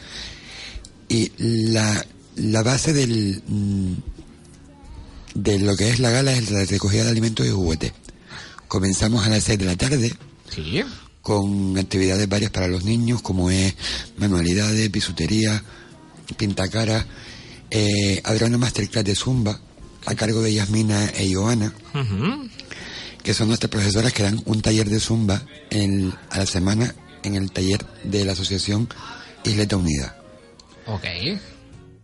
Y la, la base del, mm, de lo que es la gala es la recogida de alimentos y juguetes. Comenzamos a las 6 de la tarde Sí. con actividades varias para los niños, como es manualidades, bisutería, pintacara. Eh, habrá una masterclass de Zumba a cargo de Yasmina e Joana, Ujú. que son nuestras profesoras que dan un taller de Zumba en- a la semana en el taller de la Asociación Isleta Unida. Ok.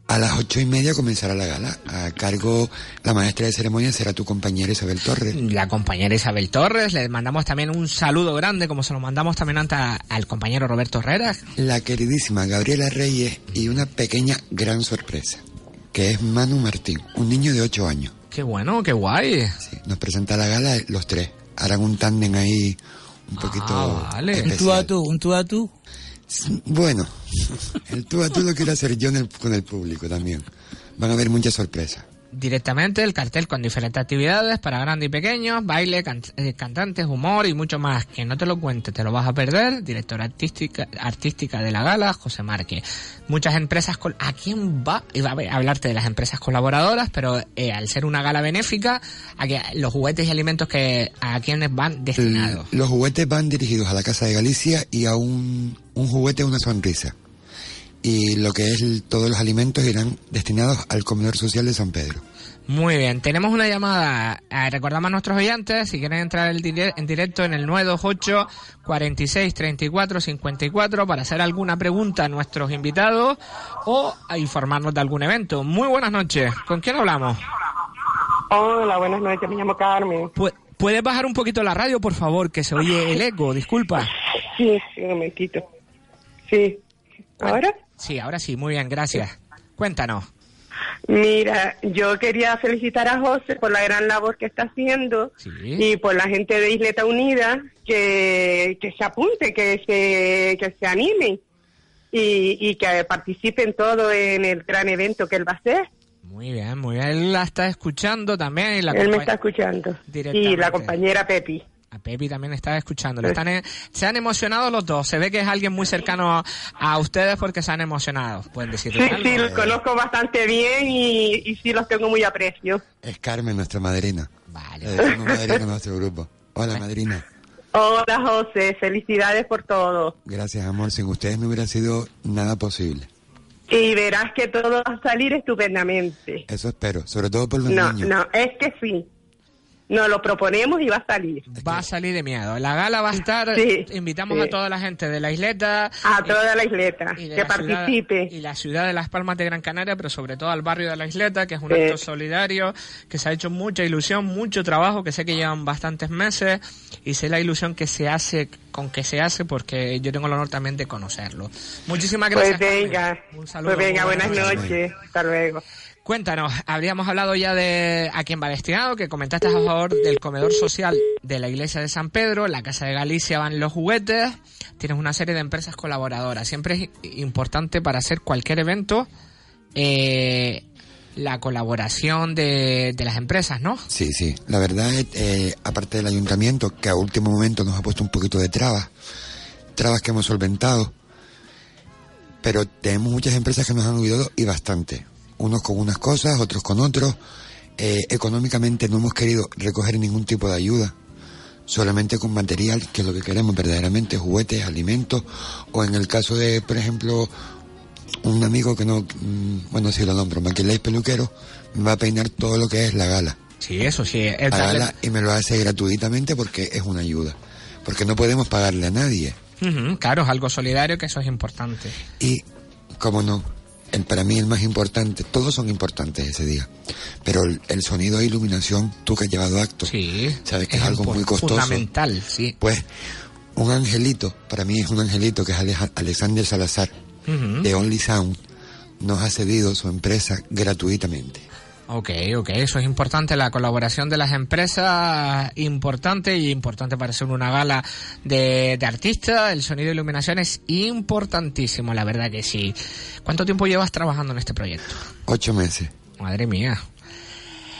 A las ocho y media comenzará la gala. A cargo, la maestra de ceremonia será tu compañera Isabel Torres. La compañera Isabel Torres, le mandamos también un saludo grande, como se lo mandamos también antes al compañero Roberto Herrera. La queridísima Gabriela Reyes y una pequeña gran sorpresa, que es Manu Martín, un niño de ocho años. Qué bueno, qué guay. Sí, nos presenta la gala los tres. Harán un tándem ahí un poquito Ah, vale. Un tú a tú, un tú a tú. Bueno, el tú a tú lo quiero hacer yo en el- con el público también. Van a haber muchas sorpresas. Directamente el cartel con diferentes actividades para grandes y pequeños, baile, can- eh, cantantes, humor y mucho más. Que no te lo cuente, te lo vas a perder. Directora artística, artística de la gala, José Márquez. Muchas empresas... col- ¿A quién va? Iba a hablarte de las empresas colaboradoras, pero eh, al ser una gala benéfica, a que los juguetes y alimentos que a quienes van destinados. Los juguetes van dirigidos a la Casa de Galicia y a un, un juguete, una sonrisa. Y lo que es el- todos los alimentos irán destinados al comedor social de San Pedro. Muy bien, tenemos una llamada. Eh, recordamos a nuestros oyentes, si quieren entrar el dire- en directo en el 928 46 34 54 para hacer alguna pregunta a nuestros invitados o a informarnos de algún evento. Muy buenas noches. ¿Con quién hablamos? Hola, buenas noches, me llamo Carmen. Pu- ¿Puedes bajar un poquito la radio, por favor, que se oye el eco? Disculpa. Sí, sí, un momentito. Sí. ¿Ahora? Sí, ahora sí, muy bien, gracias. Cuéntanos. Mira, yo quería felicitar a José por la gran labor que está haciendo y por la gente de Isleta Unida que, que se apunte, que se, que se animen y, y que participen todo en el gran evento que él va a hacer. Muy bien, muy bien. Él la está escuchando también. Y la él me está escuchando. Y la compañera Pepi. A Pepi también está escuchando. Le están, se han emocionado los dos. Se ve que es alguien muy cercano a, a ustedes porque se han emocionado. Pueden decir Sí, sí, los conozco bastante bien y, y sí los tengo muy aprecio. Es Carmen, nuestra madrina. Vale. Le decimos madrina nuestro grupo. Hola, madrina. Hola José, felicidades por todo. Gracias, amor. Sin ustedes no hubiera sido nada posible. Y verás que todo va a salir estupendamente. Eso espero, sobre todo por los No, niños. no, es que sí. Nos lo proponemos y va a salir. Va a salir de miedo. La gala va a estar. Sí, invitamos sí. a toda la gente de la isleta. A toda la isleta, que la ciudad- participe. y la ciudad de Las Palmas de Gran Canaria, pero sobre todo al barrio de la isleta, que es un Sí. acto solidario, que se ha hecho mucha ilusión, mucho trabajo, que sé que llevan bastantes meses, y sé la ilusión que se hace, con que se hace, porque yo tengo el honor también de conocerlo. Muchísimas gracias. Pues venga, Un saludo, pues venga, buenas noches. Hasta luego. Cuéntanos, habríamos hablado ya de a quién va destinado, que comentaste a favor del comedor social de la iglesia de San Pedro, la Casa de Galicia van los juguetes, tienes una serie de empresas colaboradoras. Siempre es importante para hacer cualquier evento eh, la colaboración de, de las empresas, ¿no? Sí, sí. La verdad es, eh, aparte del ayuntamiento, que a último momento nos ha puesto un poquito de trabas, trabas que hemos solventado, pero tenemos muchas empresas que nos han ayudado y bastante. Unos con unas cosas, otros con otros. Eh, económicamente no hemos querido recoger ningún tipo de ayuda, solamente con material, que es lo que queremos verdaderamente, juguetes, alimentos, o en el caso de, por ejemplo, un amigo que no, mm, bueno, si lo nombro, Maquillaje Peluquero, me va a peinar todo lo que es la gala. Sí, eso sí. La gala y me lo hace gratuitamente porque es una ayuda. Porque no podemos pagarle a nadie. Claro, es algo solidario, que eso es importante. Y, como no, para mí el más importante, todos son importantes ese día. Pero el, el sonido e iluminación, tú que has llevado acto, sabes que es, algo muy costoso. Fundamental, sí. Pues, un angelito, para mí es un angelito que es Aleja- Alexander Salazar, de Only Sound, nos ha cedido su empresa gratuitamente. Ok, ok, eso es importante, la colaboración de las empresas, importante y importante para ser una gala de, de artistas, el sonido e iluminación es importantísimo, la verdad que sí. ¿Cuánto tiempo llevas trabajando en este proyecto? Ocho meses. Madre mía.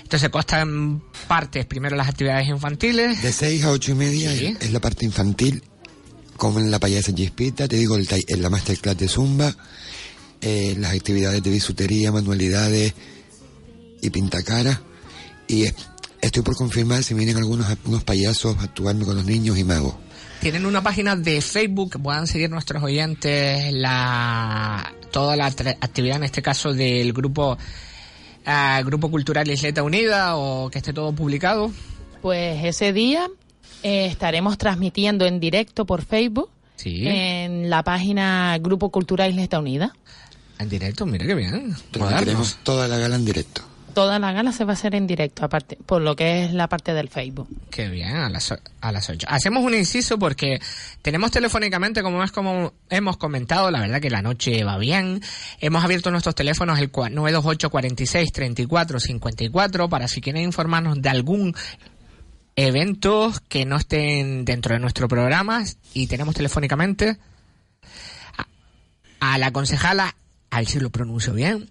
Entonces consta en partes, primero las actividades infantiles. De 6 a ocho y media es, es la parte infantil, como en la payasa Chispita, te digo, el, la masterclass de Zumba, eh, las actividades de bisutería, manualidades y pintacara. Y es- estoy por confirmar si vienen algunos unos payasos a actuarme con los niños y magos. Tienen una página de Facebook que puedan seguir nuestros oyentes la toda la tra- actividad, en este caso del grupo ah, Grupo Cultural Isleta Unida o que esté todo publicado. Pues ese día eh, estaremos transmitiendo en directo por Facebook Sí. en la página Grupo Cultural Isleta Unida. En directo, mira qué bien. Tenemos toda la gala en directo. Toda la gala se va a hacer en directo, aparte, por lo que es la parte del Facebook. Qué bien, a las, a las 8. Hacemos un inciso porque tenemos telefónicamente, como es como hemos comentado, la verdad que la noche va bien. Hemos abierto nuestros teléfonos el cua- 928 46 34 54 para si quieren informarnos de algún evento que no estén dentro de nuestro programa y tenemos telefónicamente a, a la concejala, a ver si lo pronuncio bien,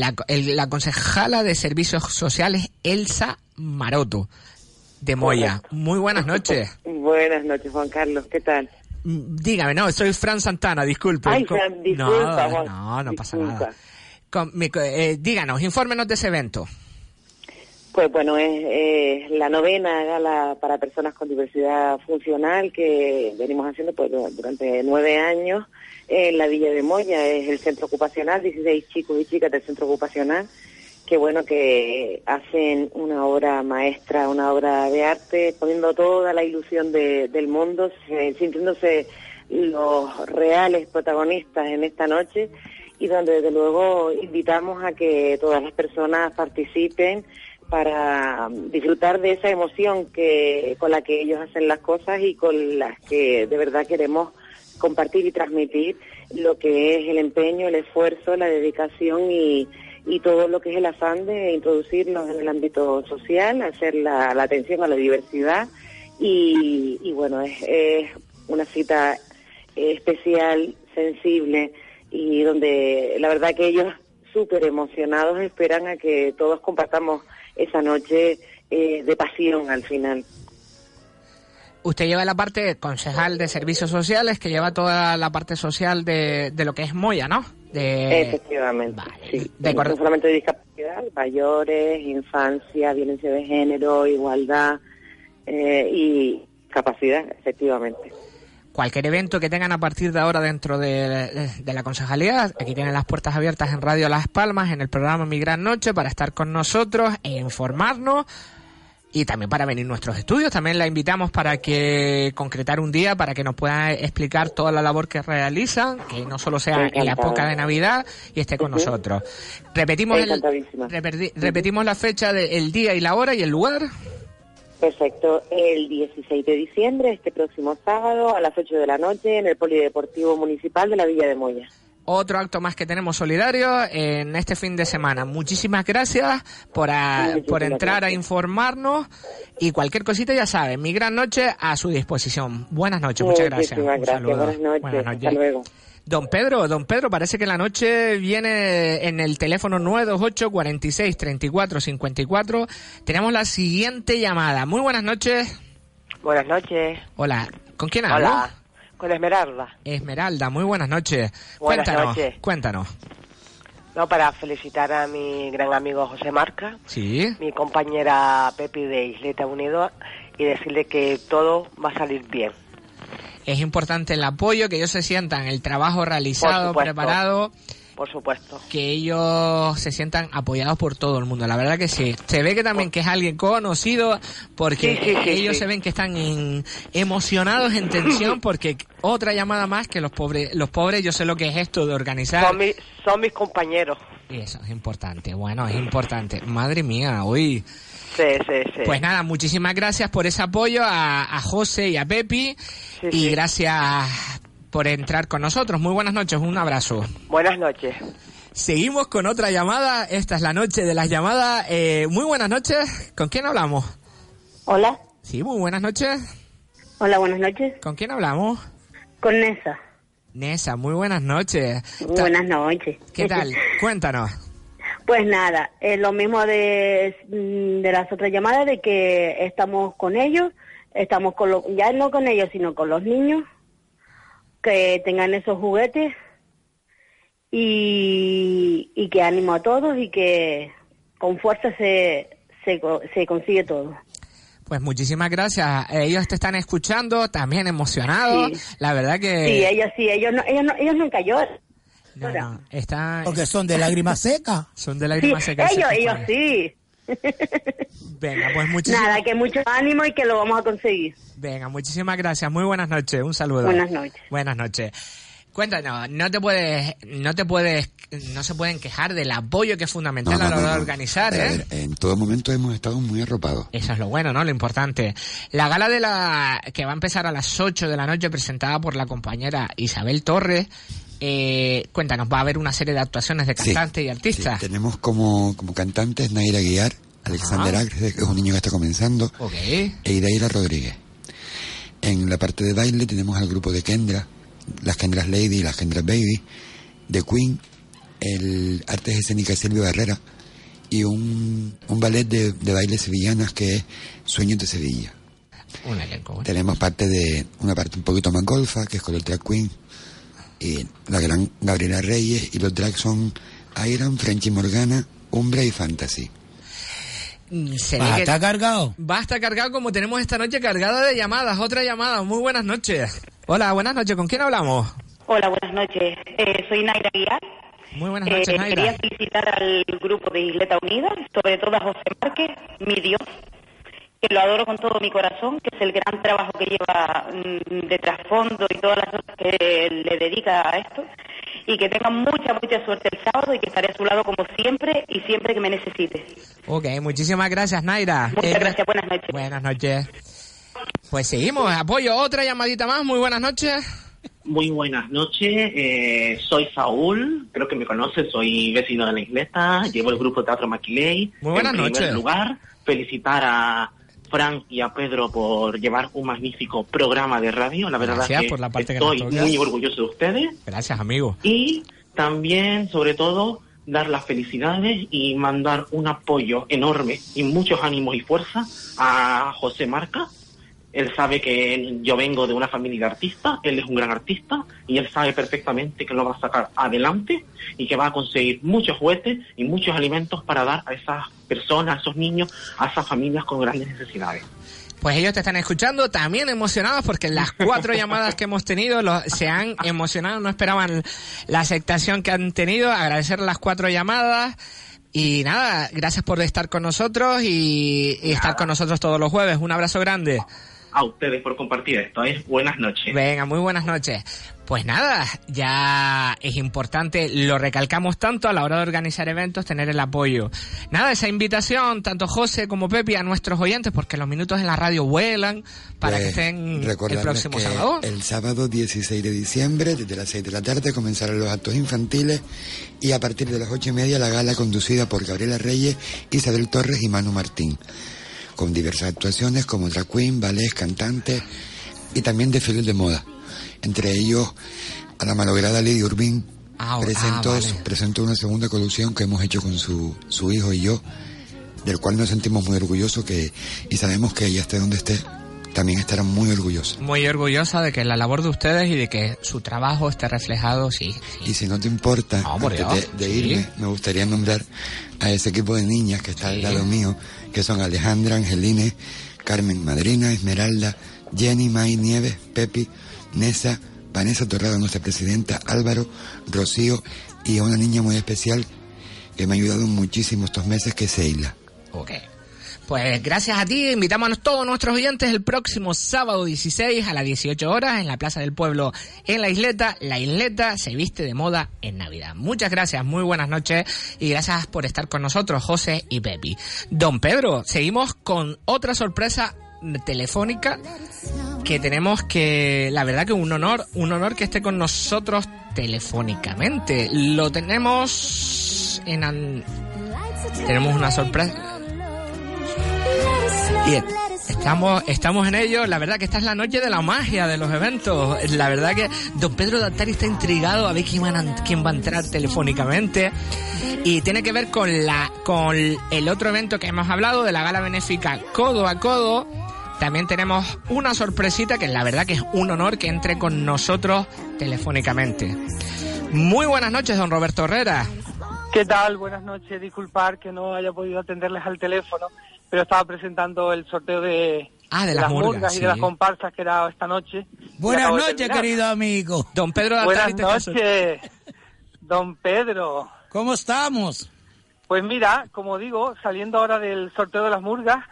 la, el- la concejala de Servicios Sociales, Elsa Maroto, de Moya. Muy buenas noches. [LAUGHS] Buenas noches, Juan Carlos. ¿Qué tal? Mm, Dígame, no, soy Fran Santana, disculpe. Ay, Fran, disculpa, no, no, no pasa disculpa. nada. Con- mi co- eh, díganos, infórmenos de ese evento. Pues bueno, es, es la novena gala para personas con diversidad funcional que venimos haciendo pues, du- durante nueve años en la Villa de Moya. Es el centro ocupacional, 16 chicos y chicas del centro ocupacional que bueno que hacen una obra maestra, una obra de arte, poniendo toda la ilusión de- del mundo, se- sintiéndose los reales protagonistas en esta noche y donde desde luego invitamos a que todas las personas participen para disfrutar de esa emoción que con la que ellos hacen las cosas y con las que de verdad queremos compartir y transmitir lo que es el empeño, el esfuerzo, la dedicación y, todo lo que es el afán de introducirnos en el ámbito social, hacer la, atención a la diversidad y, bueno, es, es una cita eh, especial, sensible y donde la verdad que ellos súper emocionados esperan a que todos compartamos esa noche eh, de pasión al final. Usted lleva la parte concejal de servicios sociales, que lleva toda la parte social de, de lo que es Moya, ¿no? De, Efectivamente, sí. de no solamente de discapacidad, mayores, infancia, violencia de género, igualdad eh, y capacidad, efectivamente. cualquier evento que tengan a partir de ahora dentro de, de la concejalía, aquí tienen las puertas abiertas en Radio Las Palmas, en el programa Mi Gran Noche, para estar con nosotros e informarnos. Y también para venir a nuestros estudios, también la invitamos para que concretar un día, para que nos pueda explicar toda la labor que realizan, que no solo sea en la época de Navidad y esté con nosotros. Repetimos, el, la fecha, de- el día y la hora y el lugar. Perfecto. El 16 de diciembre, este próximo sábado, a las 8 de la noche, en el Polideportivo Municipal de la Villa de Moya. Otro acto más que tenemos solidario en este fin de semana. Muchísimas gracias por, a- por entrar a informarnos y cualquier cosita ya saben, mi gran noche a su disposición. Buenas noches, muchas gracias. Un gracias. Buenas noches. Buenas Hasta noches. luego. Don Pedro, don Pedro, parece que la noche viene en el teléfono 928 46 34 54. Tenemos la siguiente llamada. Muy buenas noches. Buenas noches. Hola, ¿con quién hablo? Hola. Con Esmeralda. Esmeralda, muy buenas noches. Buenas cuéntanos, noches. cuéntanos. No, para felicitar a mi gran amigo José Marca, Sí. mi compañera Pepi de Isleta Unido y decirle que todo va a salir bien. Es importante el apoyo, que ellos se sientan el trabajo realizado, preparado, Por supuesto. que ellos se sientan apoyados por todo el mundo. La verdad que sí. Se ve que también que es alguien conocido, porque Sí, sí, sí, ellos se ven que están en- emocionados, en tensión, [CLEARS THROAT] porque otra llamada más que los pobres, los pobres, yo sé lo que es esto de organizar. Son, mi- son mis compañeros. Y eso es importante, bueno, es importante. Madre mía, uy. Sí, sí, sí. Pues nada, muchísimas gracias por ese apoyo a, a José y a Pepi. y gracias por entrar con nosotros. Muy buenas noches, un abrazo. Buenas noches. Seguimos con otra llamada. Esta es la noche de las llamadas. Eh, muy buenas noches. ¿Con quién hablamos? Hola. Sí, muy buenas noches. Hola, buenas noches. ¿Con quién hablamos? Con Nessa. Nesa, muy buenas noches. Muy buenas noches. ¿Qué tal? [LAUGHS] Cuéntanos. Pues nada, es lo mismo de, de las otras llamadas, de que estamos con ellos, estamos con los, ya no con ellos, sino con los niños, que tengan esos juguetes y, y que ánimo a todos y que con fuerza se, se, co- se consigue todo. Pues muchísimas gracias. Ellos te están escuchando, también emocionados. La verdad que... Sí, ellos sí, ellos no, ellos no, ellos nunca lloran. No, no, están... Porque son de lágrimas secas. Son de Sí, lágrimas secas. ellos, ellos sí. [LAUGHS] Venga, pues muchísimas... Nada, que mucho ánimo y que lo vamos a conseguir. Venga, muchísimas gracias. Muy buenas noches. Un saludo. Buenas noches. Buenas noches. Cuéntanos, no te puedes, no te puedes, no se pueden quejar del apoyo que es fundamental No, no, a la hora no, de organizar, A ¿eh? ver, en todo momento hemos estado muy arropados. Eso es lo bueno, ¿no? Lo importante. La gala de la que va a empezar a las 8 de la noche, presentada por la compañera Isabel Torres. Eh, cuéntanos, va a haber una serie de actuaciones de Sí, cantantes y artistas. Sí, tenemos como, como cantantes Naira Guiar, Alexander. Agres, que es un niño que está comenzando, Ok. e Iraira Rodríguez. En la parte de baile tenemos al grupo de Kendra, las Kendras Lady y las Kendras Baby, de Queen, el Artes Escénicas Silvio Barrera y un, un ballet de, de baile sevillanas que es Sueños de Sevilla. Un elenco. bueno. Tenemos parte de una parte un poquito más golfa, que es con el drag queen, y la gran Gabriela Reyes, y los drags son Iron, Frenchy Morgana, Umbra y Fantasy. Mm, se ¿Va ve a que- estar cargado? Va a estar cargado como tenemos esta noche cargada de llamadas. Otra llamada. Muy buenas noches. Hola, buenas noches. ¿Con quién hablamos? Hola, buenas noches. Eh, soy Naira Guiar. Muy buenas Eh, noches, Naira. Quería felicitar al grupo de Isleta Unida, sobre todo a José Márquez, mi Dios, que lo adoro con todo mi corazón, que es el gran trabajo que lleva mm, de trasfondo y todas las cosas que le dedica a esto. Y que tenga mucha, mucha suerte el sábado y que estaré a su lado como siempre y siempre que me necesite. Ok, muchísimas gracias, Naira. Muchas Eh, gracias, buenas noches. Buenas noches. Pues seguimos, apoyo, otra llamadita más, muy buenas noches. Muy buenas noches, eh, soy Saúl, creo que me conocen, soy vecino de la isleta, llevo el grupo Teatro Maquiley. Muy buenas en primer noches. lugar, felicitar a Frank y a Pedro por llevar un magnífico programa de radio, la verdad Gracias que por la parte que estoy muy orgulloso de ustedes. Gracias, amigo. Y también, sobre todo, dar las felicidades y mandar un apoyo enorme y muchos ánimos y fuerza a José Marca. Él sabe que yo vengo de una familia de artistas, él es un gran artista y él sabe perfectamente que lo va a sacar adelante y que va a conseguir muchos juguetes y muchos alimentos para dar a esas personas, a esos niños, a esas familias con grandes necesidades. Pues ellos te están escuchando también emocionados porque las cuatro llamadas que hemos tenido lo- se han emocionado, no esperaban la aceptación que han tenido. Agradecer las cuatro llamadas. Y nada, gracias por estar con nosotros y, y estar con nosotros todos los jueves. Un abrazo grande. A ustedes por compartir esto. ¿eh? Buenas noches. Venga, muy buenas noches. Pues nada, ya es importante, lo recalcamos tanto a la hora de organizar eventos, tener el apoyo. Nada, esa invitación, tanto José como Pepe, a nuestros oyentes, porque los minutos en la radio vuelan para que Pues, estén el próximo que sábado. El sábado 16 de diciembre, desde las 6 de la tarde, comenzarán los actos infantiles y a partir de las 8 y media la gala conducida por Gabriela Reyes, Isabel Torres y Manu Martín, con diversas actuaciones como drag queen, ballet, cantantes y también desfiles de moda. Entre ellos, a la malograda Lidia Urbín Ah, presentó, ah, vale. presentó una segunda colusión que hemos hecho con su, su hijo y yo, del cual nos sentimos muy orgullosos que, y sabemos que ella esté donde esté, también estará muy orgullosa. Muy orgullosa de que la labor de ustedes y de que su trabajo esté reflejado, sí. Y si no te importa, por antes de, de sí. irme, me gustaría nombrar a ese equipo de niñas que está al lado mío, que son Alejandra, Angeline, Carmen Madrina, Esmeralda, Jenny, May Nieves, Pepi, Nessa, Vanessa Torrado, nuestra presidenta, Álvaro, Rocío y a una niña muy especial que me ha ayudado muchísimo estos meses, que es Seila. Ok. Pues gracias a ti, invitamos a todos nuestros oyentes el próximo sábado 16 a las 18 horas en la Plaza del Pueblo en la isleta. La isleta se viste de moda en Navidad. Muchas gracias, muy buenas noches y gracias por estar con nosotros, José y Pepi. Don Pedro, seguimos con otra sorpresa telefónica que tenemos que, la verdad que un honor, un honor que esté con nosotros telefónicamente. Lo tenemos en... Tenemos una sorpresa. Bien, estamos, estamos en ello. La verdad que esta es la noche de la magia de los eventos. La verdad que don Pedro Dattari está intrigado a ver quién, van a- quién va a entrar telefónicamente. Y tiene que ver con, la, con el otro evento que hemos hablado de la gala benéfica Codo a Codo. También tenemos una sorpresita que la verdad que es un honor que entre con nosotros telefónicamente. Muy buenas noches, don Roberto Herrera. ¿Qué tal? Buenas noches. Disculpar que no haya podido atenderles al teléfono, pero estaba presentando el sorteo de, Ah, de las murgas, y sí. de las comparsas que era esta noche. Buenas de noches, querido amigo. Don Pedro Buenas noches, don Pedro. ¿Cómo estamos? Pues mira, como digo, saliendo ahora del sorteo de las murgas,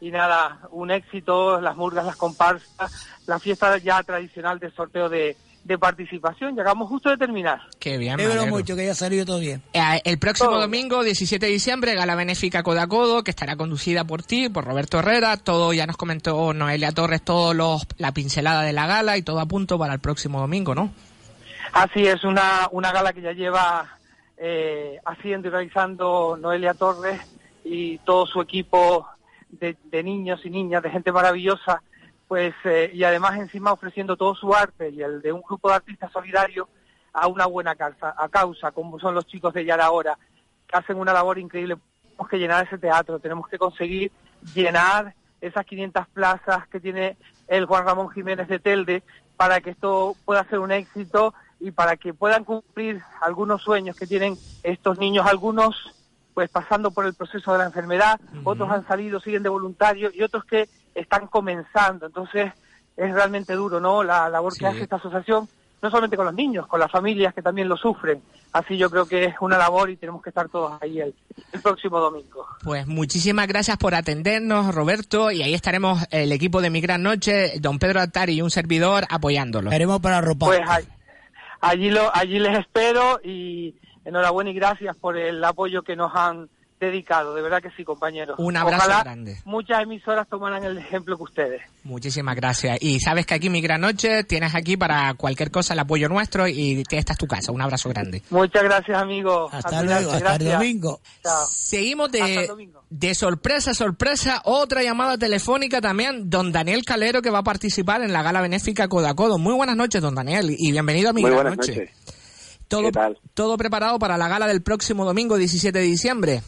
y nada, un éxito, las murgas, las comparsas, la fiesta ya tradicional de sorteo de, de participación. Llegamos justo de terminar. Qué bien, alegro. mucho que haya salido todo bien. Eh, El próximo Todo. domingo, 17 de diciembre, gala benéfica Codo a Codo, que estará conducida por ti, por Roberto Herrera. Todo ya nos comentó Noelia Torres, todo los, la pincelada de la gala y todo a punto para el próximo domingo, ¿no? Así es, una, una gala que ya lleva eh, haciendo y realizando Noelia Torres y todo su equipo de, de niños y niñas, de gente maravillosa, pues eh, y además encima ofreciendo todo su arte y el de un grupo de artistas solidarios a una buena causa, a causa como son los chicos de Ya era hora, que hacen una labor increíble. Tenemos que llenar ese teatro, tenemos que conseguir llenar esas 500 plazas que tiene el Juan Ramón Jiménez de Telde para que esto pueda ser un éxito y para que puedan cumplir algunos sueños que tienen estos niños, algunos pues pasando por el proceso de la enfermedad, otros han salido, siguen de voluntarios y otros que están comenzando. Entonces es realmente duro, ¿no? La labor que hace esta asociación, no solamente con los niños, con las familias que también lo sufren. Así yo creo que es una labor y tenemos que estar todos ahí el, el próximo domingo. Pues muchísimas gracias por atendernos, Roberto, y ahí estaremos el equipo de Mi Gran Noche, don Pedro Atari y un servidor apoyándolo. Haremos para ropa. Pues ahí- allí, lo, allí les espero y enhorabuena y gracias por el apoyo que nos han dedicado. De verdad que sí, compañeros. Un abrazo Ojalá grande. muchas emisoras tomaran el ejemplo que ustedes. Muchísimas gracias. Y sabes que aquí Mi Gran Noche tienes aquí para cualquier cosa el apoyo nuestro y esta es tu casa. Un abrazo grande. Muchas gracias, amigos. Hasta luego, hasta el gracias. domingo. Chao. Seguimos de, el domingo. de sorpresa a sorpresa, otra llamada telefónica también, don Daniel Calero que va a participar en la gala benéfica Codo a Codo. Muy buenas noches, don Daniel, y bienvenido a mi Muy gran buenas noche. noches. todo, todo preparado para la gala del próximo domingo 17 de diciembre.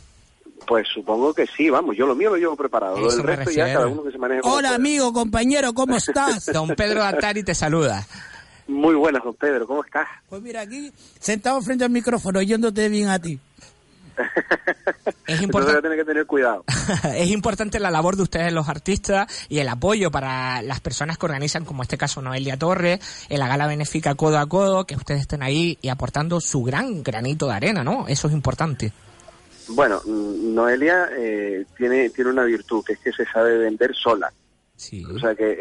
Pues supongo que sí, vamos, yo lo mío lo llevo preparado. Eso me resto ya refiero. cada uno que se maneje como Hola pueda. amigo, compañero, ¿cómo [LAUGHS] estás? Don Pedro Atari te saluda. Muy buenas, don Pedro, ¿cómo estás? Pues mira, aquí sentado frente al micrófono, oyéndote bien a ti. [LAUGHS] Es importante, tener que tener cuidado. [LAUGHS] es importante la labor de ustedes los artistas y el apoyo para las personas que organizan, como en este caso Noelia Torres, en la gala benéfica Codo a Codo, que ustedes estén ahí y aportando su gran granito de arena, ¿no? Eso es importante. Bueno, mm, Noelia eh, tiene, tiene una virtud, que es que se sabe vender sola. O sea que eh,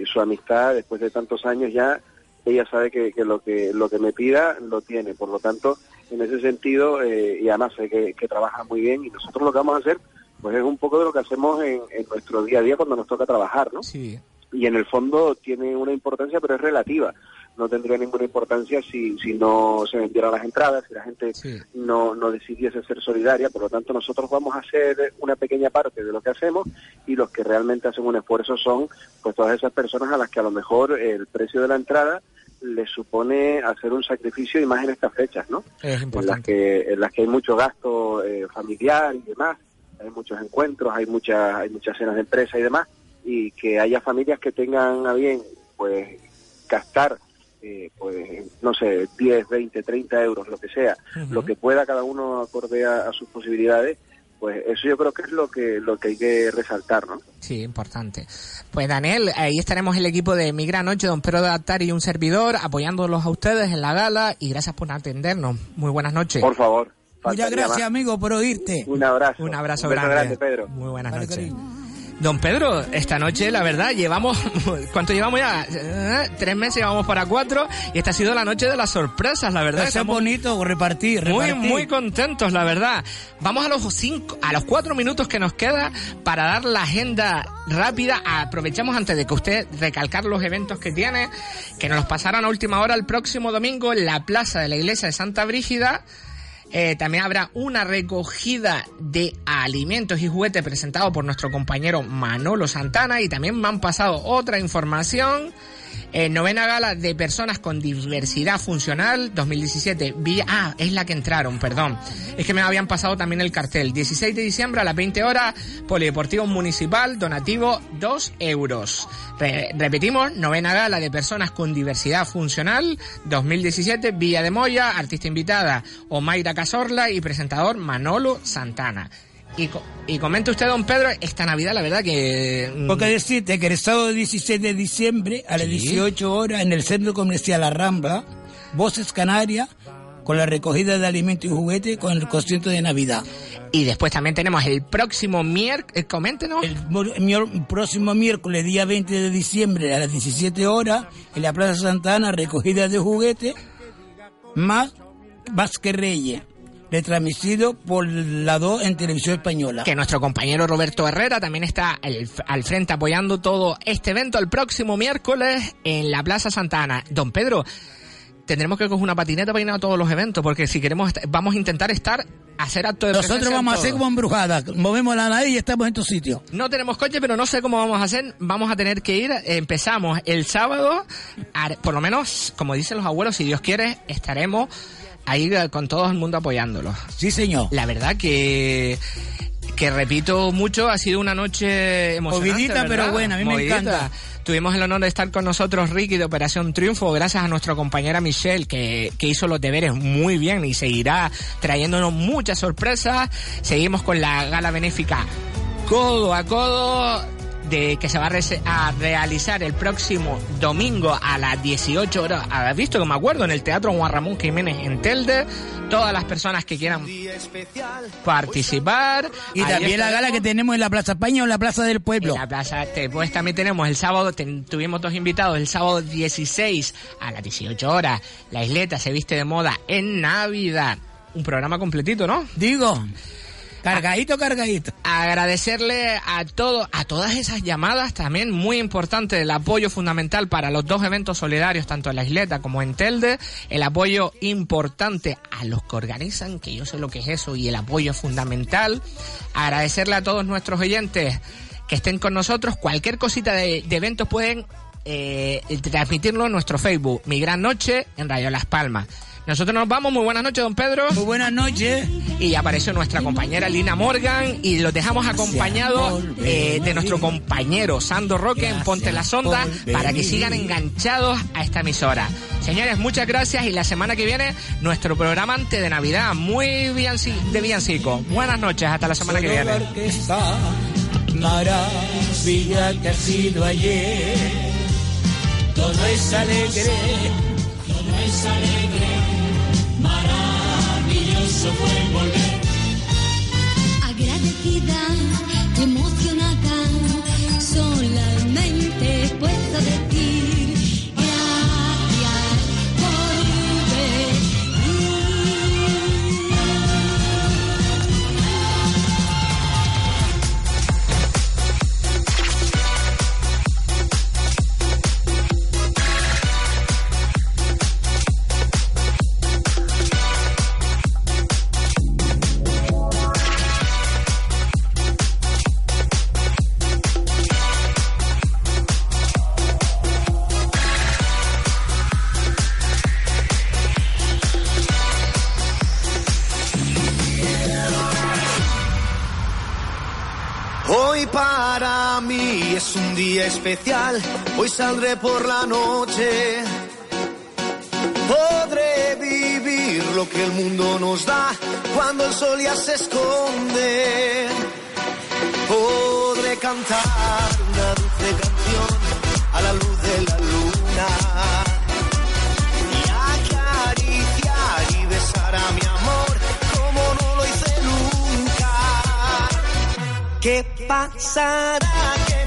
eh, su amistad, después de tantos años ya, ella sabe que, que lo que lo que me pida lo tiene. Por lo tanto, en ese sentido, eh, y además sé que, que trabaja muy bien y nosotros lo que vamos a hacer, pues es un poco de lo que hacemos en, en nuestro día a día cuando nos toca trabajar, ¿no? Sí. y en el fondo tiene una importancia, pero es relativa. No tendría ninguna importancia si, si no se vendieran las entradas, si la gente no, no decidiese ser solidaria. Por lo tanto, nosotros vamos a hacer una pequeña parte de lo que hacemos y los que realmente hacen un esfuerzo son pues todas esas personas a las que a lo mejor el precio de la entrada les supone hacer un sacrificio y más en estas fechas, ¿no? Es en las que en las que hay mucho gasto eh, familiar y demás hay muchos encuentros hay muchas hay muchas cenas de empresa y demás y que haya familias que tengan a bien pues gastar eh, pues no sé 10 20 30 euros lo que sea lo que pueda cada uno acorde a, a sus posibilidades pues eso yo creo que es lo que lo que hay que resaltar no Sí, importante. Pues Daniel, ahí estaremos el equipo de Mi Gran Noche, don Pedro de Atari y un servidor, apoyándolos a ustedes en la gala y gracias por atendernos. Muy buenas noches. por favor Muchas gracias, más. amigo, por oírte. un abrazo Un abrazo Un grande. Pedro Muy buenas noches. Don Pedro, esta noche, la verdad, llevamos, [LAUGHS] ¿cuánto llevamos ya? Eh, Tres meses, llevamos para cuatro, y esta ha sido la noche de las sorpresas, la verdad. Eso es bonito, repartir, muy, repartir. muy contentos, la verdad. Vamos a los cinco, a los cuatro minutos que nos queda para dar la agenda rápida. Aprovechamos antes de que usted recalcar los eventos que tiene, que nos los pasaron a última hora el próximo domingo en la plaza de la iglesia de Santa Brígida. Eh, también habrá una recogida de alimentos y juguetes presentado por nuestro compañero Manolo Santana y también me han pasado otra información. Eh, novena gala de personas con diversidad funcional 2017. Vi- ah, es la que entraron, perdón. Es que me habían pasado también el cartel. 16 de diciembre a las 20 horas, Polideportivo Municipal, donativo 2 euros. Re- repetimos, novena gala de personas con diversidad funcional 2017, Villa de Moya, artista invitada Omaira Casorla y presentador Manolo Santana. Y, co- y comente usted, don Pedro, esta Navidad, la verdad que... mm, Porque decirte que el sábado 16 de diciembre a las Sí. 18 horas en el Centro Comercial La Rambla, Voces Canarias, con la recogida de alimentos y juguetes con el concierto de Navidad. Y después también tenemos el próximo miércoles, coméntenos. El, próximo miércoles, día 20 de diciembre, a las 17 horas, en la Plaza Santana, recogida de juguetes, más Vázquez Reyes, retransmitido por la 2 en televisión española. que nuestro compañero Roberto Herrera también está al, al frente apoyando todo este evento el próximo miércoles en la Plaza Santana. Don Pedro, tendremos que coger una patineta para ir a todos los eventos, porque si queremos, vamos a intentar estar, hacer acto de Nosotros vamos a hacer como embrujada, movemos la nariz y estamos en tu sitio. No tenemos coche, pero no sé cómo vamos a hacer. Vamos a tener que ir. Empezamos el sábado, por lo menos, como dicen los abuelos, si Dios quiere, estaremos ahí eh, con todo el mundo apoyándolos. Sí, señor. La verdad que que repito mucho, ha sido una noche emocionante. Movidita, ¿verdad? pero buena, a mí me Movidita. encanta. Tuvimos el honor de estar con nosotros Ricky de Operación Triunfo, gracias a nuestra compañera Michelle, que, que hizo los deberes muy bien y seguirá trayéndonos muchas sorpresas. Seguimos con la gala benéfica codo a codo de que se va a, realizar el próximo domingo a las 18 horas. ¿Has visto que me acuerdo? En el Teatro Juan Ramón Jiménez en Telde. Todas las personas que quieran participar. Y ahí también la gala que tenemos en la Plaza España o en la Plaza del Pueblo. En la plaza, después también tenemos el sábado, ten- tuvimos dos invitados, el sábado 16 a las 18 horas, la isleta se viste de moda en Navidad. Un programa completito, ¿no? Digo, cargadito, cargadito. Agradecerle a todo, a todas esas llamadas, también muy importante el apoyo fundamental para los dos eventos solidarios, tanto en la isleta como en Telde, el apoyo importante a los que organizan, que yo sé lo que es eso, y el apoyo fundamental. Agradecerle a todos nuestros oyentes que estén con nosotros, cualquier cosita de, de eventos pueden eh, transmitirlo en nuestro Facebook, Mi Gran Noche en Radio Las Palmas. Nosotros nos vamos. Muy buenas noches, don Pedro. Muy buenas noches. Y apareció nuestra compañera Lina Morgan y los dejamos acompañados eh, de nuestro compañero Sando Roque en Ponte la Sonda para que sigan enganchados a esta emisora. Señores, muchas gracias y la semana que viene nuestro programa antes de Navidad, muy bien de villancico. Buenas noches, hasta la semana que viene. maravilla que ha sido ayer, todo es alegre, todo es alegre, maravilloso fue volver. Agradecida, emocionada, solamente puedo decir especial, hoy saldré por la noche. Podré vivir lo que el mundo nos da cuando el sol ya se esconde. Podré cantar una dulce canción a la luz de la luna. Y acariciar y besar a mi amor como no lo hice nunca. ¿Qué pasará? ¿Qué?